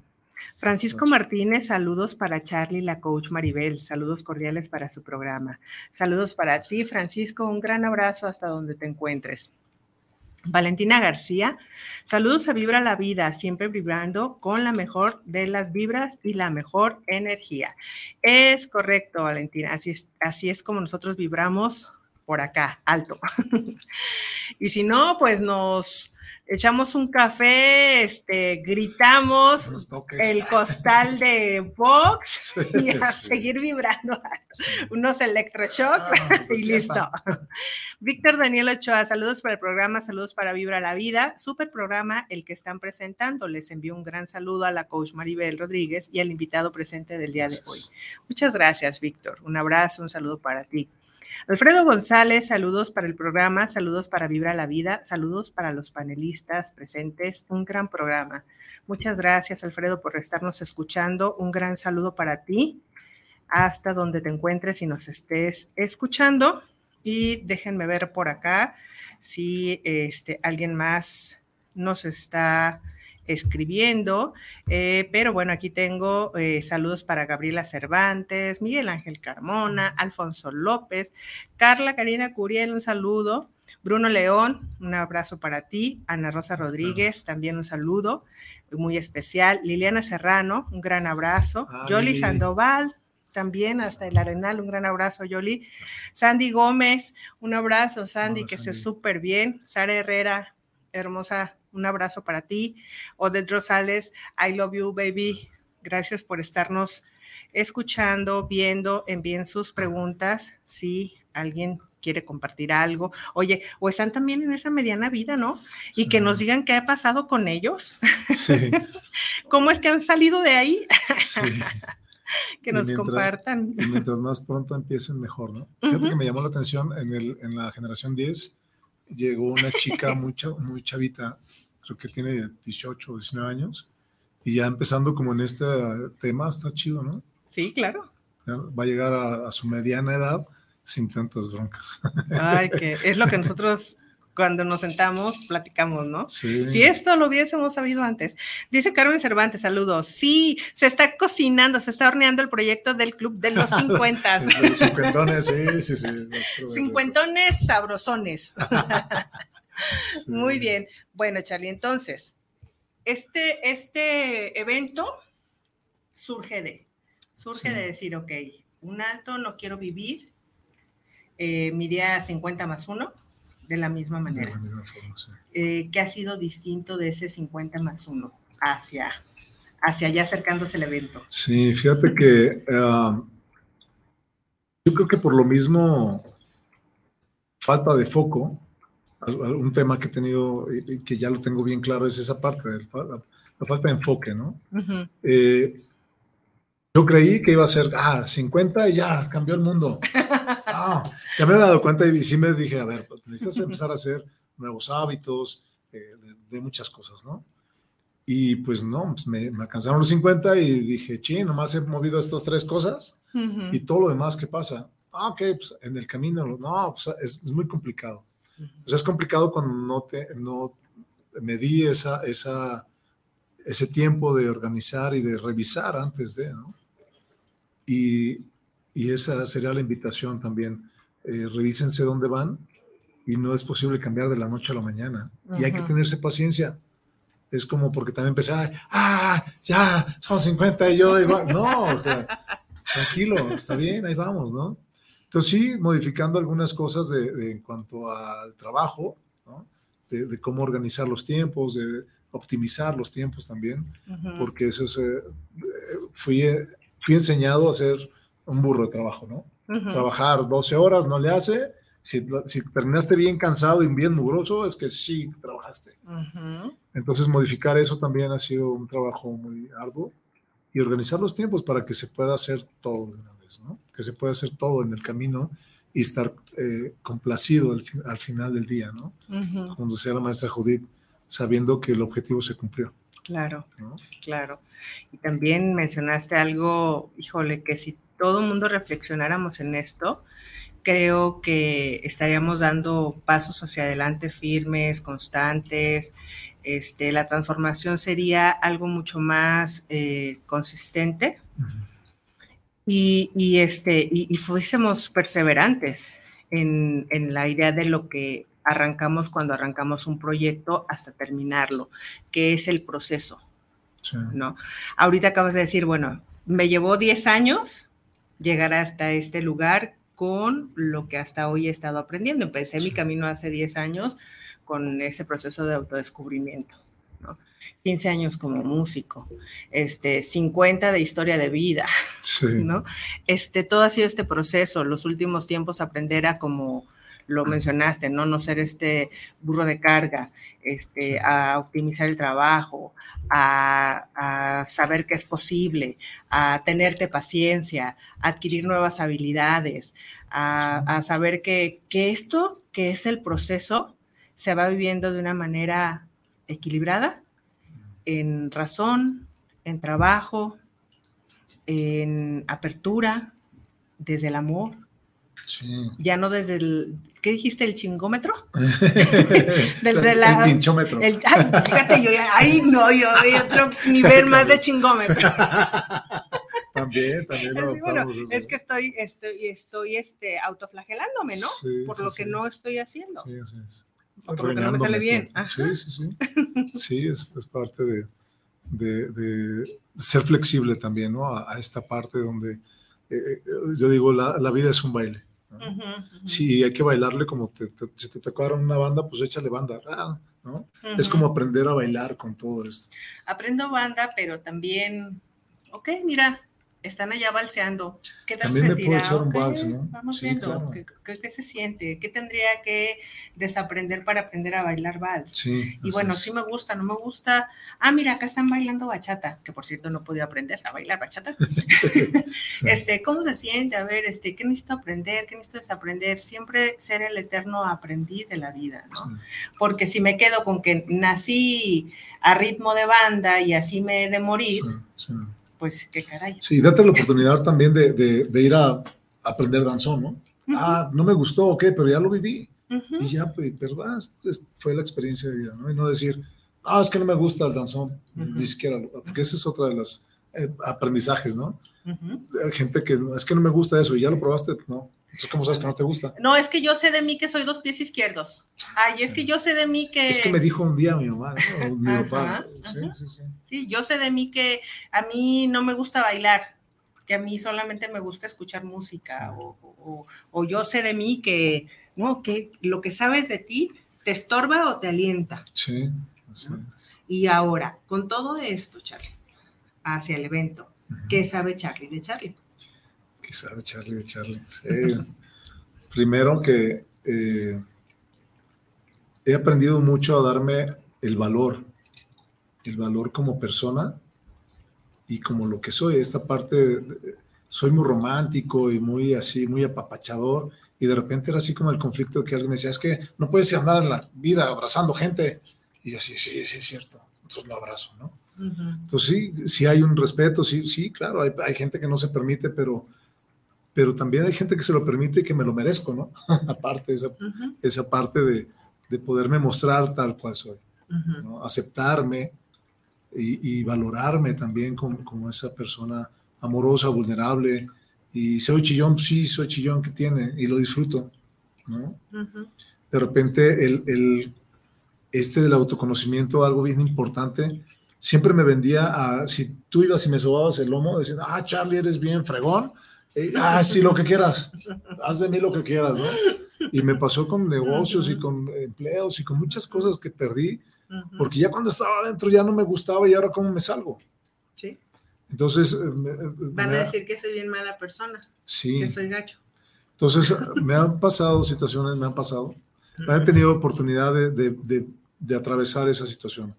Francisco Martínez, saludos para Charlie, la coach Maribel, saludos cordiales para su programa. Saludos para ti, Francisco, un gran abrazo hasta donde te encuentres. Valentina García, saludos a Vibra la Vida, siempre vibrando con la mejor de las vibras y la mejor energía. Es correcto, Valentina, así es, así es como nosotros vibramos por acá, alto. (laughs) y si no, pues nos echamos un café, este, gritamos el costal de box (laughs) y a seguir vibrando unos electroshock ah, (laughs) y listo. Víctor Daniel Ochoa, saludos para el programa, saludos para Vibra la Vida, super programa el que están presentando. Les envío un gran saludo a la coach Maribel Rodríguez y al invitado presente del día de hoy. Muchas gracias, Víctor. Un abrazo, un saludo para ti. Alfredo González, saludos para el programa, saludos para Vibra la Vida, saludos para los panelistas presentes, un gran programa. Muchas gracias, Alfredo, por estarnos escuchando. Un gran saludo para ti, hasta donde te encuentres y nos estés escuchando. Y déjenme ver por acá si este, alguien más nos está escribiendo, eh, pero bueno, aquí tengo eh, saludos para Gabriela Cervantes, Miguel Ángel Carmona, Alfonso López, Carla Karina Curiel, un saludo, Bruno León, un abrazo para ti, Ana Rosa Rodríguez, también un saludo muy especial, Liliana Serrano, un gran abrazo, Yoli Sandoval, también hasta el Arenal. Un gran abrazo, Yoli. Sandy Gómez, un abrazo, Sandy, que esté súper bien. Sara Herrera, hermosa un abrazo para ti. Odette Rosales, I love you, baby. Gracias por estarnos escuchando, viendo, envíen sus preguntas. Si alguien quiere compartir algo. Oye, o están también en esa mediana vida, ¿no? Y que nos digan qué ha pasado con ellos. Sí. (laughs) ¿Cómo es que han salido de ahí? Sí. (laughs) que nos compartan. Y mientras más pronto empiecen, mejor, ¿no? Fíjate que me llamó la atención en, el, en la generación 10, llegó una chica (laughs) muy, muy chavita creo que tiene 18 o 19 años, y ya empezando como en este tema, está chido, ¿no? Sí, claro. Va a llegar a, su mediana edad sin tantas broncas. (laughs) Ay, que es lo que nosotros cuando nos sentamos platicamos, ¿no? Sí. Si esto lo hubiésemos sabido antes. Dice Carmen Cervantes, saludos. Sí, se está cocinando, se está horneando el proyecto del Club de los (laughs) 50. los cincuentones, sí, sí, sí. Cincuentones sabrosones. (laughs) Muy bien. Bueno, Charlie, entonces, este, este evento surge de, surge de decir, ok, un alto, no quiero vivir, eh, mi día 50 más 1 de la misma manera. De la misma forma, sí. Eh, ¿Qué ha sido distinto de ese 50 más 1 hacia, hacia allá acercándose el evento? Sí, fíjate que ah, yo creo que por lo mismo falta de foco, un tema que he tenido y que ya lo tengo bien claro es esa parte, de la, falta de enfoque, ¿no? Eh, yo creí que iba a ser, ah, 50 y ya, cambió el mundo. (laughs) Ah, ya me he dado cuenta y sí me dije, a ver, pues, necesitas (laughs) empezar a hacer nuevos hábitos, eh, de, muchas cosas, ¿no? Y pues no, pues me, me, alcanzaron los 50 y dije, sí, nomás he movido estas tres cosas y todo lo demás, ¿qué pasa? Ah, ok, pues en el camino, no, pues es, es muy complicado. O sea, es complicado cuando no, te, no me di esa, esa, ese tiempo de organizar y de revisar antes de, ¿no? Y, y esa sería la invitación también. Eh, revísense dónde van y no es posible cambiar de la noche a la mañana. Y hay que tenerse paciencia. Es como porque también empecé, ah, ya, son 50 y yo igual. No, o sea, tranquilo, está bien, ahí vamos, ¿no? Entonces sí, modificando algunas cosas de, en cuanto al trabajo, ¿no? de, cómo organizar los tiempos, de optimizar los tiempos también, porque eso es, eh, fui, fui enseñado a ser un burro de trabajo, ¿no? Trabajar 12 horas no le hace. Si, si, terminaste bien cansado y bien mugroso, es que sí trabajaste. Entonces, modificar eso también ha sido un trabajo muy arduo y organizar los tiempos para que se pueda hacer todo de una vez, ¿no? Que se pueda hacer todo en el camino y estar eh, complacido al, final del día, ¿no? Cuando sea la maestra Judith, sabiendo que el objetivo se cumplió. Claro, claro. Y también mencionaste algo, híjole, que si todo el mundo reflexionáramos en esto, creo que estaríamos dando pasos hacia adelante firmes, constantes. Este, la transformación sería algo mucho más eh, consistente y, este, y, fuésemos perseverantes en, la idea de lo que arrancamos cuando arrancamos un proyecto hasta terminarlo, que es el proceso. ¿no? Ahorita acabas de decir, bueno, me llevó 10 años llegar hasta este lugar con lo que hasta hoy he estado aprendiendo. Empecé mi camino hace 10 años con ese proceso de autodescubrimiento. ¿No? 15 años como músico, este, 50 de historia de vida, (laughs) ¿no? Este, todo ha sido este proceso, los últimos tiempos aprender a como lo mencionaste, ¿no? No ser este burro de carga, este, a optimizar el trabajo, a, saber que es posible, a tenerte paciencia, a adquirir nuevas habilidades, a, saber que, que esto, que es el proceso, se va viviendo de una manera equilibrada, en razón, en trabajo, en apertura, desde el amor, ya no desde el, ¿qué dijiste? ¿El chingómetro? (laughs) el pinchómetro. ay, fíjate, yo, ahí no, yo hay otro (laughs) nivel más de chingómetro. (laughs) también, también lo bueno, Es que estoy, estoy, estoy este, autoflagelándome, ¿no? Por lo que no estoy haciendo. Sí, así es. Por lo que no me sale bien. Sí, sí, sí. Sí, es, es parte de, de, de, ser flexible también, ¿no? A, esta parte donde, eh, eh, yo digo, la, la vida es un baile si hay que bailarle como te, si te tocaron una banda, pues échale banda. Ah, ¿no? Es como aprender a bailar con todo esto. Aprendo banda, pero también, ok, mira, están allá balseando. ¿Qué tal También se me puedo echar un vals, ¿no? Vamos viendo ¿qué, se siente, qué tendría que desaprender para aprender a bailar vals. Sí, y bueno, sí me gusta, no me gusta. Ah, mira, acá están bailando bachata, que por cierto no podía aprender a bailar bachata. (laughs) (laughs) Este, ¿cómo se siente? A ver, este, ¿qué necesito aprender? ¿Qué necesito desaprender? Siempre ser el eterno aprendiz de la vida, ¿no? Porque si me quedo con que nací a ritmo de banda y así me he de morir, pues qué caray. Sí, date la oportunidad también de, de, ir a aprender danzón, ¿no? Ah, no me gustó, ok, pero ya lo viví. Y ya, pues, pero ah, fue la experiencia de vida, ¿no? Y no decir, ah, es que no me gusta el danzón, ni siquiera, porque esa es otra de las eh, aprendizajes, ¿no? Hay gente que es que no me gusta eso y ya lo probaste, no. Entonces, ¿cómo sabes que no te gusta? No, es que yo sé de mí que soy dos pies izquierdos. Ay, es que yo sé de mí que. Es que me dijo un día mi mamá, mi papá. Sí, sí, sí. sí, yo sé de mí que a mí no me gusta bailar, que a mí solamente me gusta escuchar música, o, o, yo sé de mí que, no, que lo que sabes de ti te estorba o te alienta. Sí, Y ahora, con todo esto, Charlie, hacia el evento, ¿qué sabe Charlie de Charlie? ¿Qué sabe Charlie de Charlie? Primero que eh, he aprendido mucho a darme el valor, el valor como persona y como lo que soy. Esta parte, soy muy romántico y muy así, muy apapachador. Y de repente era así como el conflicto de que alguien me decía, es que no puedes andar en la vida abrazando gente. Y yo, sí, sí, sí, es cierto. Entonces lo abrazo, ¿no? Entonces sí, sí hay un respeto, sí, sí, claro, hay, hay gente que no se permite, pero pero también hay gente que se lo permite y que me lo merezco, ¿no? (laughs) Aparte, esa, esa parte de, de, poderme mostrar tal cual soy, ¿no? aceptarme y, y, valorarme también como, como, esa persona amorosa, vulnerable. Y soy chillón, sí, soy chillón que tiene y lo disfruto, ¿no? De repente, el, el, este del autoconocimiento, algo bien importante, siempre me vendía a, si tú ibas y me sobabas el lomo, diciendo, ah, Charlie, eres bien fregón, ah, sí, lo que quieras, haz de mí lo que quieras, ¿no? Y me pasó con negocios y con empleos y con muchas cosas que perdí, porque ya cuando estaba adentro ya no me gustaba y ahora cómo me salgo. Sí. Entonces... Eh, eh, Van a decir que soy bien mala persona. Sí. Que soy gacho. Entonces, me han pasado situaciones, me han pasado. He tenido oportunidad de, de, de, atravesar esa situación.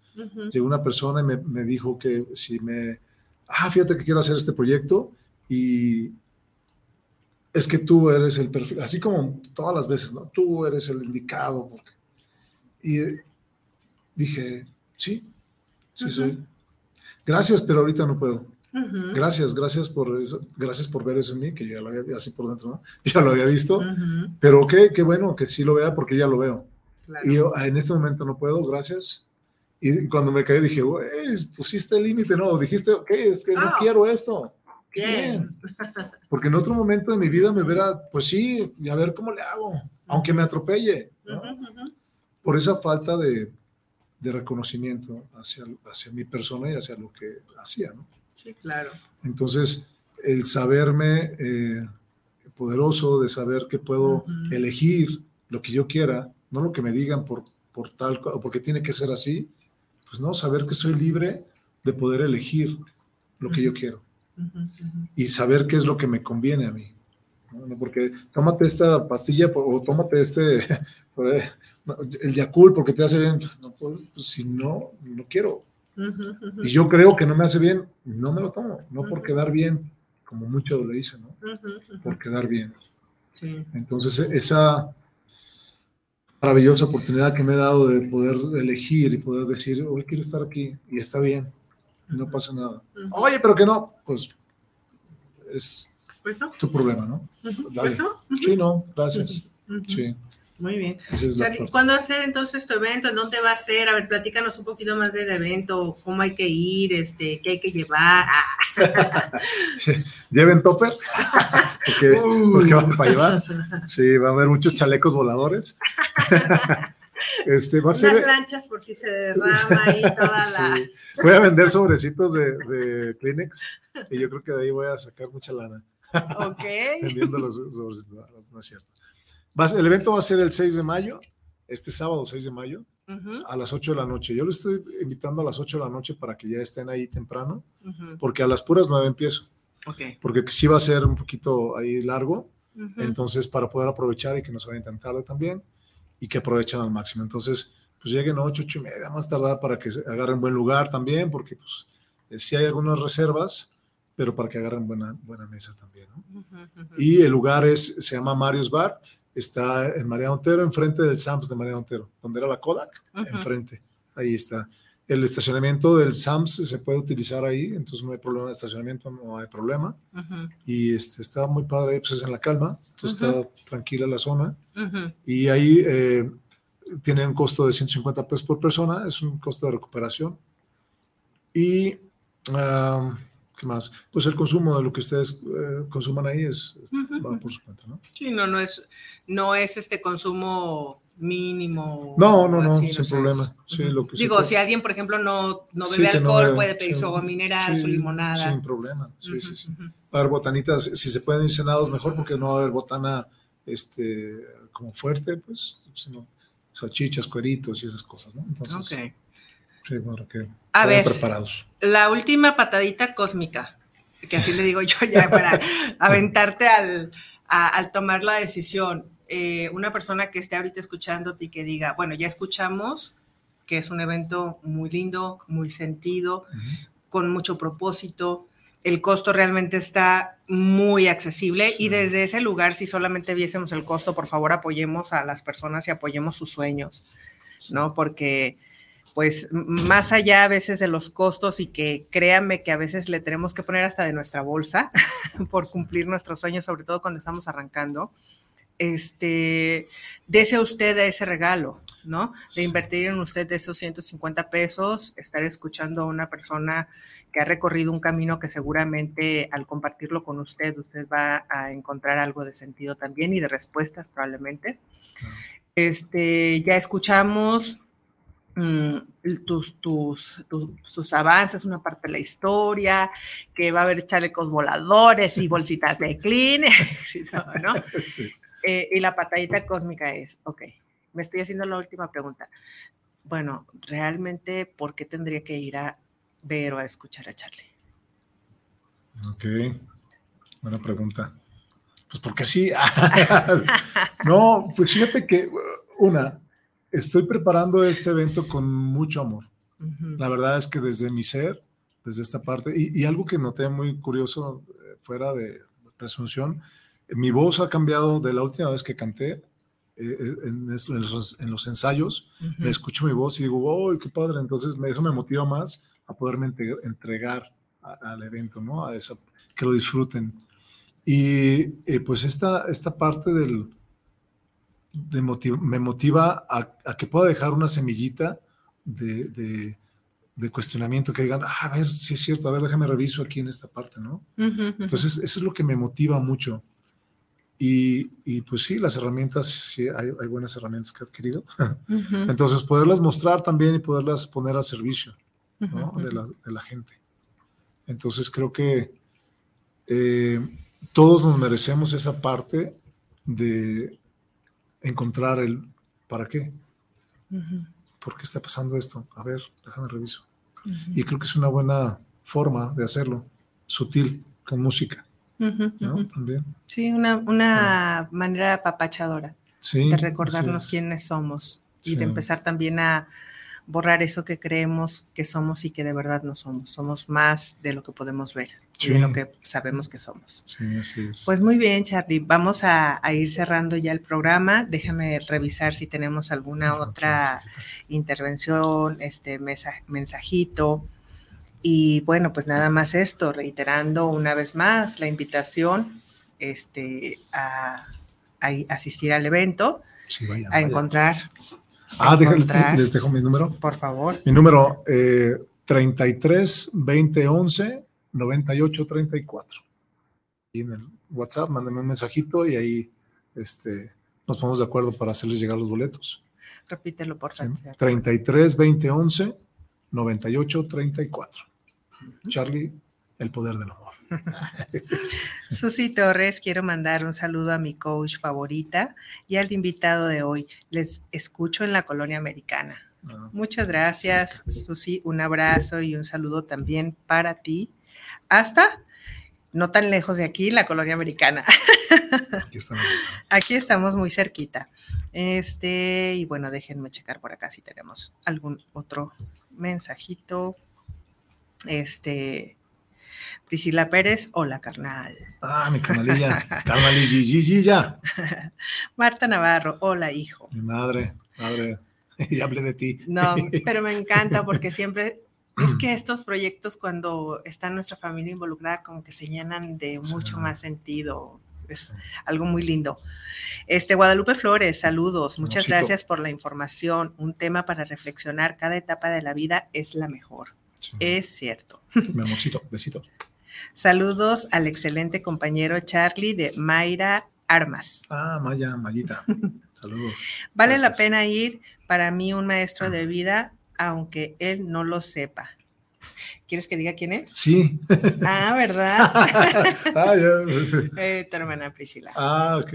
Llegó una persona y me, me dijo que si me... Ah, fíjate que quiero hacer este proyecto y, es que tú eres el perfil, así como todas las veces, ¿no? Tú eres el indicado. Y dije, sí, sí soy. Gracias, pero ahorita no puedo. Gracias, gracias por eso, gracias por ver eso en mí, que ya lo había así por dentro, ¿no? (laughs) Ya lo había visto, pero qué, qué bueno que sí lo vea porque ya lo veo. Y yo en este momento no puedo, gracias. Y cuando me caí dije, pusiste el límite, no, dijiste, ok, es que no ah. quiero esto. Bien. Porque en otro momento de mi vida me hubiera, pues sí, y a ver cómo le hago, aunque me atropelle. Por esa falta de, de, reconocimiento hacia, hacia mi persona y hacia lo que hacía, ¿no? Sí, claro. Entonces, el saberme eh, poderoso, de saber que puedo elegir lo que yo quiera, no lo que me digan por, por tal, o porque tiene que ser así, pues no, saber que soy libre de poder elegir lo que yo quiero y saber qué es lo que me conviene a mí. Porque tómate esta pastilla o tómate este, (laughs) el Yakult porque te hace bien. Pues, si no, no quiero. Y yo creo que no me hace bien, no me lo tomo. No por quedar bien, como muchos le dicen, ¿no? Por quedar bien. Entonces, esa maravillosa oportunidad que me he dado de poder elegir y poder decir, hoy quiero estar aquí y está bien no pasa nada. Oye, pero que no, pues es pues tu problema, ¿no? Pues no. Sí, no, gracias. Sí. Muy bien. ¿Cuándo va a ser entonces tu evento? ¿En dónde va a ser? A ver, platícanos un poquito más del evento, cómo hay que ir, este, qué hay que llevar. Ah. (laughs) ¿Lleven topper? (laughs) porque, porque van para llevar. Sí, va a haber muchos chalecos voladores. (laughs) Este, va a ser, planchas por si se derrama ahí toda la. Voy a vender sobrecitos de, de, Kleenex y yo creo que de ahí voy a sacar mucha lana. Ok. (laughs) Vendiendo los sobrecitos. No, es cierto. el evento va a ser el 6 de mayo, este sábado 6 de mayo, a las 8 de la noche. Yo lo estoy invitando a las 8 de la noche para que ya estén ahí temprano, porque a las puras 9 empiezo. Okay. Porque sí va a ser un poquito ahí largo, entonces para poder aprovechar y que nos vayan tan tarde también y que aprovechan al máximo. Entonces, pues lleguen 8, 8 y media más tardar para que agarren buen lugar también, porque pues eh, sí hay algunas reservas, pero para que agarren buena, buena mesa también. Y el lugar es, se llama Marius Bar, está en María Ontero, enfrente del Sams de María Ontero, donde era la Kodak, enfrente, ahí está. El estacionamiento del SAMS se puede utilizar ahí, entonces no hay problema de estacionamiento, no hay problema. Y este, está muy padre pues es en la calma, entonces está tranquila la zona. Y ahí eh, tiene un costo de 150 pesos por persona, es un costo de recuperación. Y, ¿qué más? Pues el consumo de lo que ustedes eh, consuman ahí es, va por su cuenta, ¿no? Sí, no, no es, no es este consumo mínimo. No, no, no, sin problema. Digo, si alguien, por ejemplo, no, no bebe alcohol, puede pedir su agua mineral, su limonada. Sin problema, sí, sí, sí. Va a haber botanitas, si se pueden ir cenados mejor, porque no va a haber botana este, como fuerte, pues, sino salchichas, cueritos y esas cosas, ¿no? Entonces, sí, bueno, que a ver, preparados. La última patadita cósmica, que así le digo yo ya para (laughs) aventarte al, al tomar la decisión eh, una persona que esté ahorita escuchándote y que diga, bueno, ya escuchamos que es un evento muy lindo, muy sentido, con mucho propósito, el costo realmente está muy accesible y desde ese lugar, si solamente viésemos el costo, por favor apoyemos a las personas y apoyemos sus sueños, ¿no? Porque pues más allá a veces de los costos y que créanme que a veces le tenemos que poner hasta de nuestra bolsa (laughs) por cumplir nuestros sueños, sobre todo cuando estamos arrancando, este, dese usted ese regalo, ¿no? De invertir en usted esos 150 pesos, estar escuchando a una persona que ha recorrido un camino que seguramente al compartirlo con usted, usted va a encontrar algo de sentido también y de respuestas probablemente. Este, ya escuchamos mm, tus, tus, tus, avances, una parte de la historia, que va a haber chalecos voladores y bolsitas (laughs) de clean, ¿no? (laughs) Sí. Eh, y la patadita cósmica es, ok, me estoy haciendo la última pregunta. Bueno, realmente, ¿por qué tendría que ir a ver o a escuchar a Charlie? Ok, buena pregunta. Pues porque sí. (laughs) no, pues fíjate que, una, estoy preparando este evento con mucho amor. La verdad es que desde mi ser, desde esta parte, y, y algo que noté muy curioso, eh, fuera de presunción, mi voz ha cambiado de la última vez que canté. Eh, eh, en, en, los, ensayos, me escucho mi voz y digo, ¡oh, qué padre! Entonces eso me motiva más a poderme entregar al evento, ¿no? A esa, que lo disfruten. Y eh, pues esta, esta parte del, de me motiva a, que pueda dejar una semillita de, de, cuestionamiento, que digan, ah, a ver, si es cierto, a ver, déjame reviso aquí en esta parte, ¿no? Entonces, eso es lo que me motiva mucho. Y, pues sí, las herramientas, sí, hay, buenas herramientas que he adquirido. (laughs) Entonces, poderlas mostrar también y poderlas poner al servicio de, la, gente. Entonces, creo que eh, todos nos merecemos esa parte de encontrar el para qué. ¿Por qué está pasando esto? A ver, déjame reviso. Y creo que es una buena forma de hacerlo, sutil, con música. Sí, una, manera apapachadora de recordarnos quiénes somos y de empezar también a borrar eso que creemos que somos y que de verdad no somos. Somos más de lo que podemos ver y de lo que sabemos que somos. Pues muy bien, Charlie. Vamos a, ir cerrando ya el programa. Déjame revisar si tenemos alguna otra intervención, este mensajito. Y bueno, pues nada más esto, reiterando una vez más la invitación este, a, asistir al evento, a encontrar. Ah, les dejo mi número. Por favor. Mi número eh, 33 20 11 98 34. Y en el WhatsApp, mándenme un mensajito y ahí este, nos ponemos de acuerdo para hacerles llegar los boletos. Repítelo, por favor. 33 20 11 98 34. Charlie, el poder del amor. (laughs) Susi Torres, quiero mandar un saludo a mi coach favorita y al invitado de hoy. Les escucho en la colonia americana. Ah. Muchas gracias, Susi. Un abrazo y un saludo también para ti. Hasta no tan lejos de aquí, la colonia americana. (laughs) Aquí estamos, aquí estamos muy cerquita. Este, y bueno, déjenme checar por acá si tenemos algún otro mensajito. Este, Priscila Pérez, hola carnal. Ah, mi carnalilla, carnalilla. (laughs) Marta Navarro, hola hijo. Mi madre, madre. (laughs) y hablé de ti. No, (laughs) pero me encanta porque siempre es que estos proyectos cuando está nuestra familia involucrada como que se llenan de mucho más sentido. Es algo muy lindo. Este Guadalupe Flores, saludos. Muchas gracias por la información. Un tema para reflexionar. Cada etapa de la vida es la mejor. Es cierto. Mi amorcito, besitos. (laughs) Saludos al excelente compañero Charlie de Mayra Armas. Ah, Maya, Mayita. (laughs) Saludos. Vale la pena ir para mí un maestro de vida, aunque él no lo sepa. ¿Quieres que diga quién es? Sí. Ah, ¿verdad? (laughs) ah, ya. Eh, tu hermana Priscila. Ah, ok.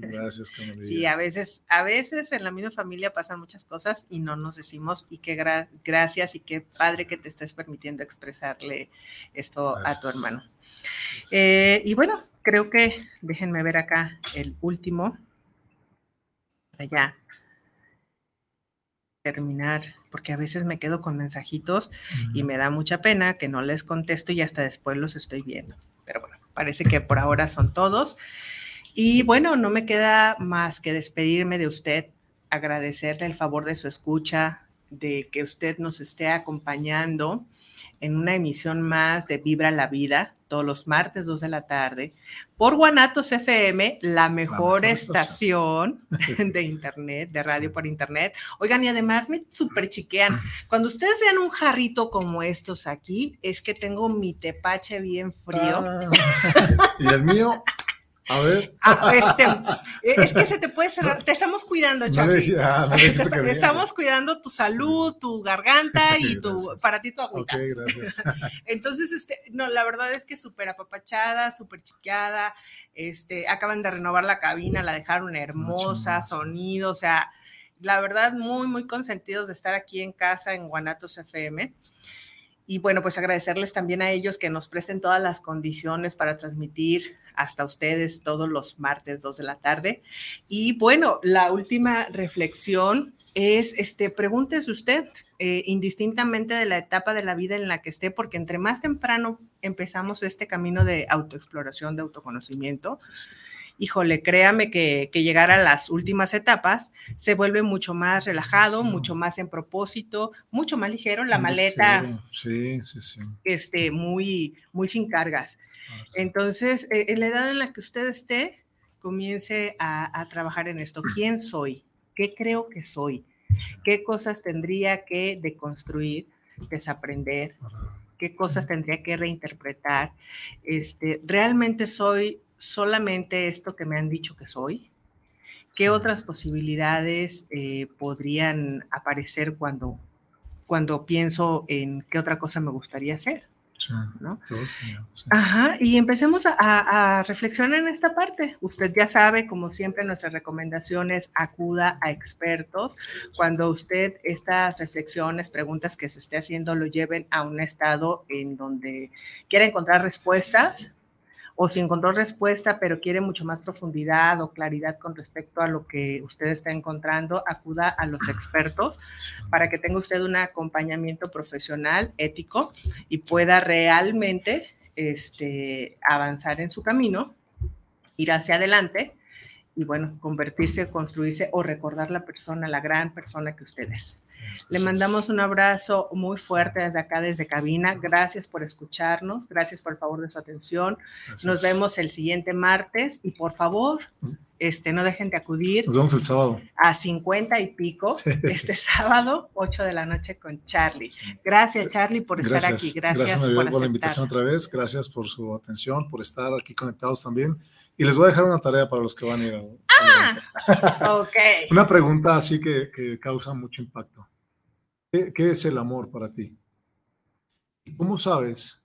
Gracias, Sí, a veces, a veces en la misma familia pasan muchas cosas y no nos decimos y qué gracias y qué padre que te estés permitiendo expresarle esto a tu hermano. Eh, y bueno, creo que déjenme ver acá el último. Allá terminar, porque a veces me quedo con mensajitos y me da mucha pena que no les contesto y hasta después los estoy viendo. Pero bueno, parece que por ahora son todos. Y bueno, no me queda más que despedirme de usted, agradecerle el favor de su escucha, de que usted nos esté acompañando en una emisión más de Vibra la Vida, todos los martes, 2 de la tarde, por Guanatos FM, la mejor, estación, (laughs) de internet, de radio por internet. Oigan, y además me super chiquean. (clears throat) Cuando ustedes vean un jarrito como estos aquí, es que tengo mi tepache bien frío. Ah. (laughs) y el mío (laughs) a ver. Ah, este, eh, es que se te puede cerrar. Te estamos cuidando, Charlie. Ah, estamos cuidando tu salud, tu garganta y tu, para ti tu agüita. Ok, gracias. (laughs) Entonces, este, no, la verdad es que súper apapachada, súper chiqueada. Este, acaban de renovar la cabina, la dejaron hermosa, sonido, o sea, la verdad, muy, muy consentidos de estar aquí en casa en Guanatos FM. Y bueno, pues agradecerles también a ellos que nos presten todas las condiciones para transmitir hasta ustedes todos los martes 2 de la tarde. Y bueno, la última reflexión es, este, pregúntese usted, eh, indistintamente de la etapa de la vida en la que esté, porque entre más temprano empezamos este camino de autoexploración, de autoconocimiento, híjole, créame que, llegar a las últimas etapas se vuelve mucho más relajado, mucho más en propósito, mucho más ligero, la maleta. Sí, sí, sí. Este, muy, muy sin cargas. Entonces, eh, en la edad en la que usted esté, comience a, a trabajar en esto. ¿Quién soy? ¿Qué creo que soy? ¿Qué cosas tendría que deconstruir, desaprender? ¿Qué cosas tendría que reinterpretar? Este, ¿Realmente soy solamente esto que me han dicho que soy? ¿Qué otras posibilidades eh, podrían aparecer cuando, cuando pienso en qué otra cosa me gustaría hacer? ¿no? Ajá, y empecemos a, a, reflexionar en esta parte. Usted ya sabe, como siempre, nuestras recomendaciones, acuda a expertos. Cuando usted estas reflexiones, preguntas que se esté haciendo, lo lleven a un estado en donde quiera encontrar respuestas, o si encontró respuesta, pero quiere mucho más profundidad o claridad con respecto a lo que usted está encontrando, acuda a los expertos para que tenga usted un acompañamiento profesional, ético y pueda realmente este, avanzar en su camino, ir hacia adelante y bueno, convertirse, construirse o recordar la persona, la gran persona que usted es. Le mandamos un abrazo muy fuerte desde acá, desde cabina. Gracias por escucharnos, gracias por el favor de su atención. Nos vemos el siguiente martes y por favor, este, no dejen de acudir. Nos vemos el sábado. A 50 y pico, este sábado, 8 de la noche con Charlie. Gracias, Charlie, por estar aquí. Gracias, por, por la invitación otra vez. Gracias por su atención, por estar aquí conectados también. Y les voy a dejar una tarea para los que van a ir ah, (laughs) ok. una pregunta así que, que causa mucho impacto. ¿Qué, ¿Qué, es el amor para ti? ¿Cómo sabes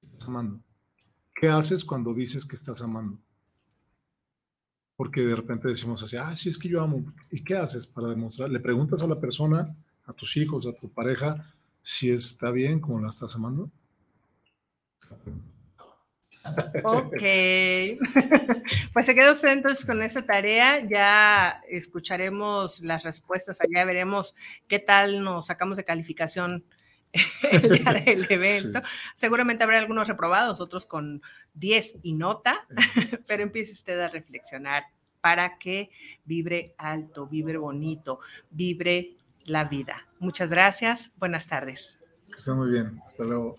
que estás amando? ¿Qué haces cuando dices que estás amando? Porque de repente decimos así, ah, sí, es que yo amo. ¿Y qué haces para demostrar? Le preguntas a la persona, a tus hijos, a tu pareja, si está bien como la estás amando. Ok, (laughs) pues se queda usted entonces con esa tarea, ya escucharemos las respuestas, allá veremos qué tal nos sacamos de calificación (laughs) el día del (laughs) evento. Seguramente habrá algunos reprobados, otros con 10 y nota, (laughs) pero empiece usted a reflexionar para que vibre alto, vibre bonito, vibre la vida. Muchas gracias. Buenas tardes. Que estén muy bien. Hasta luego.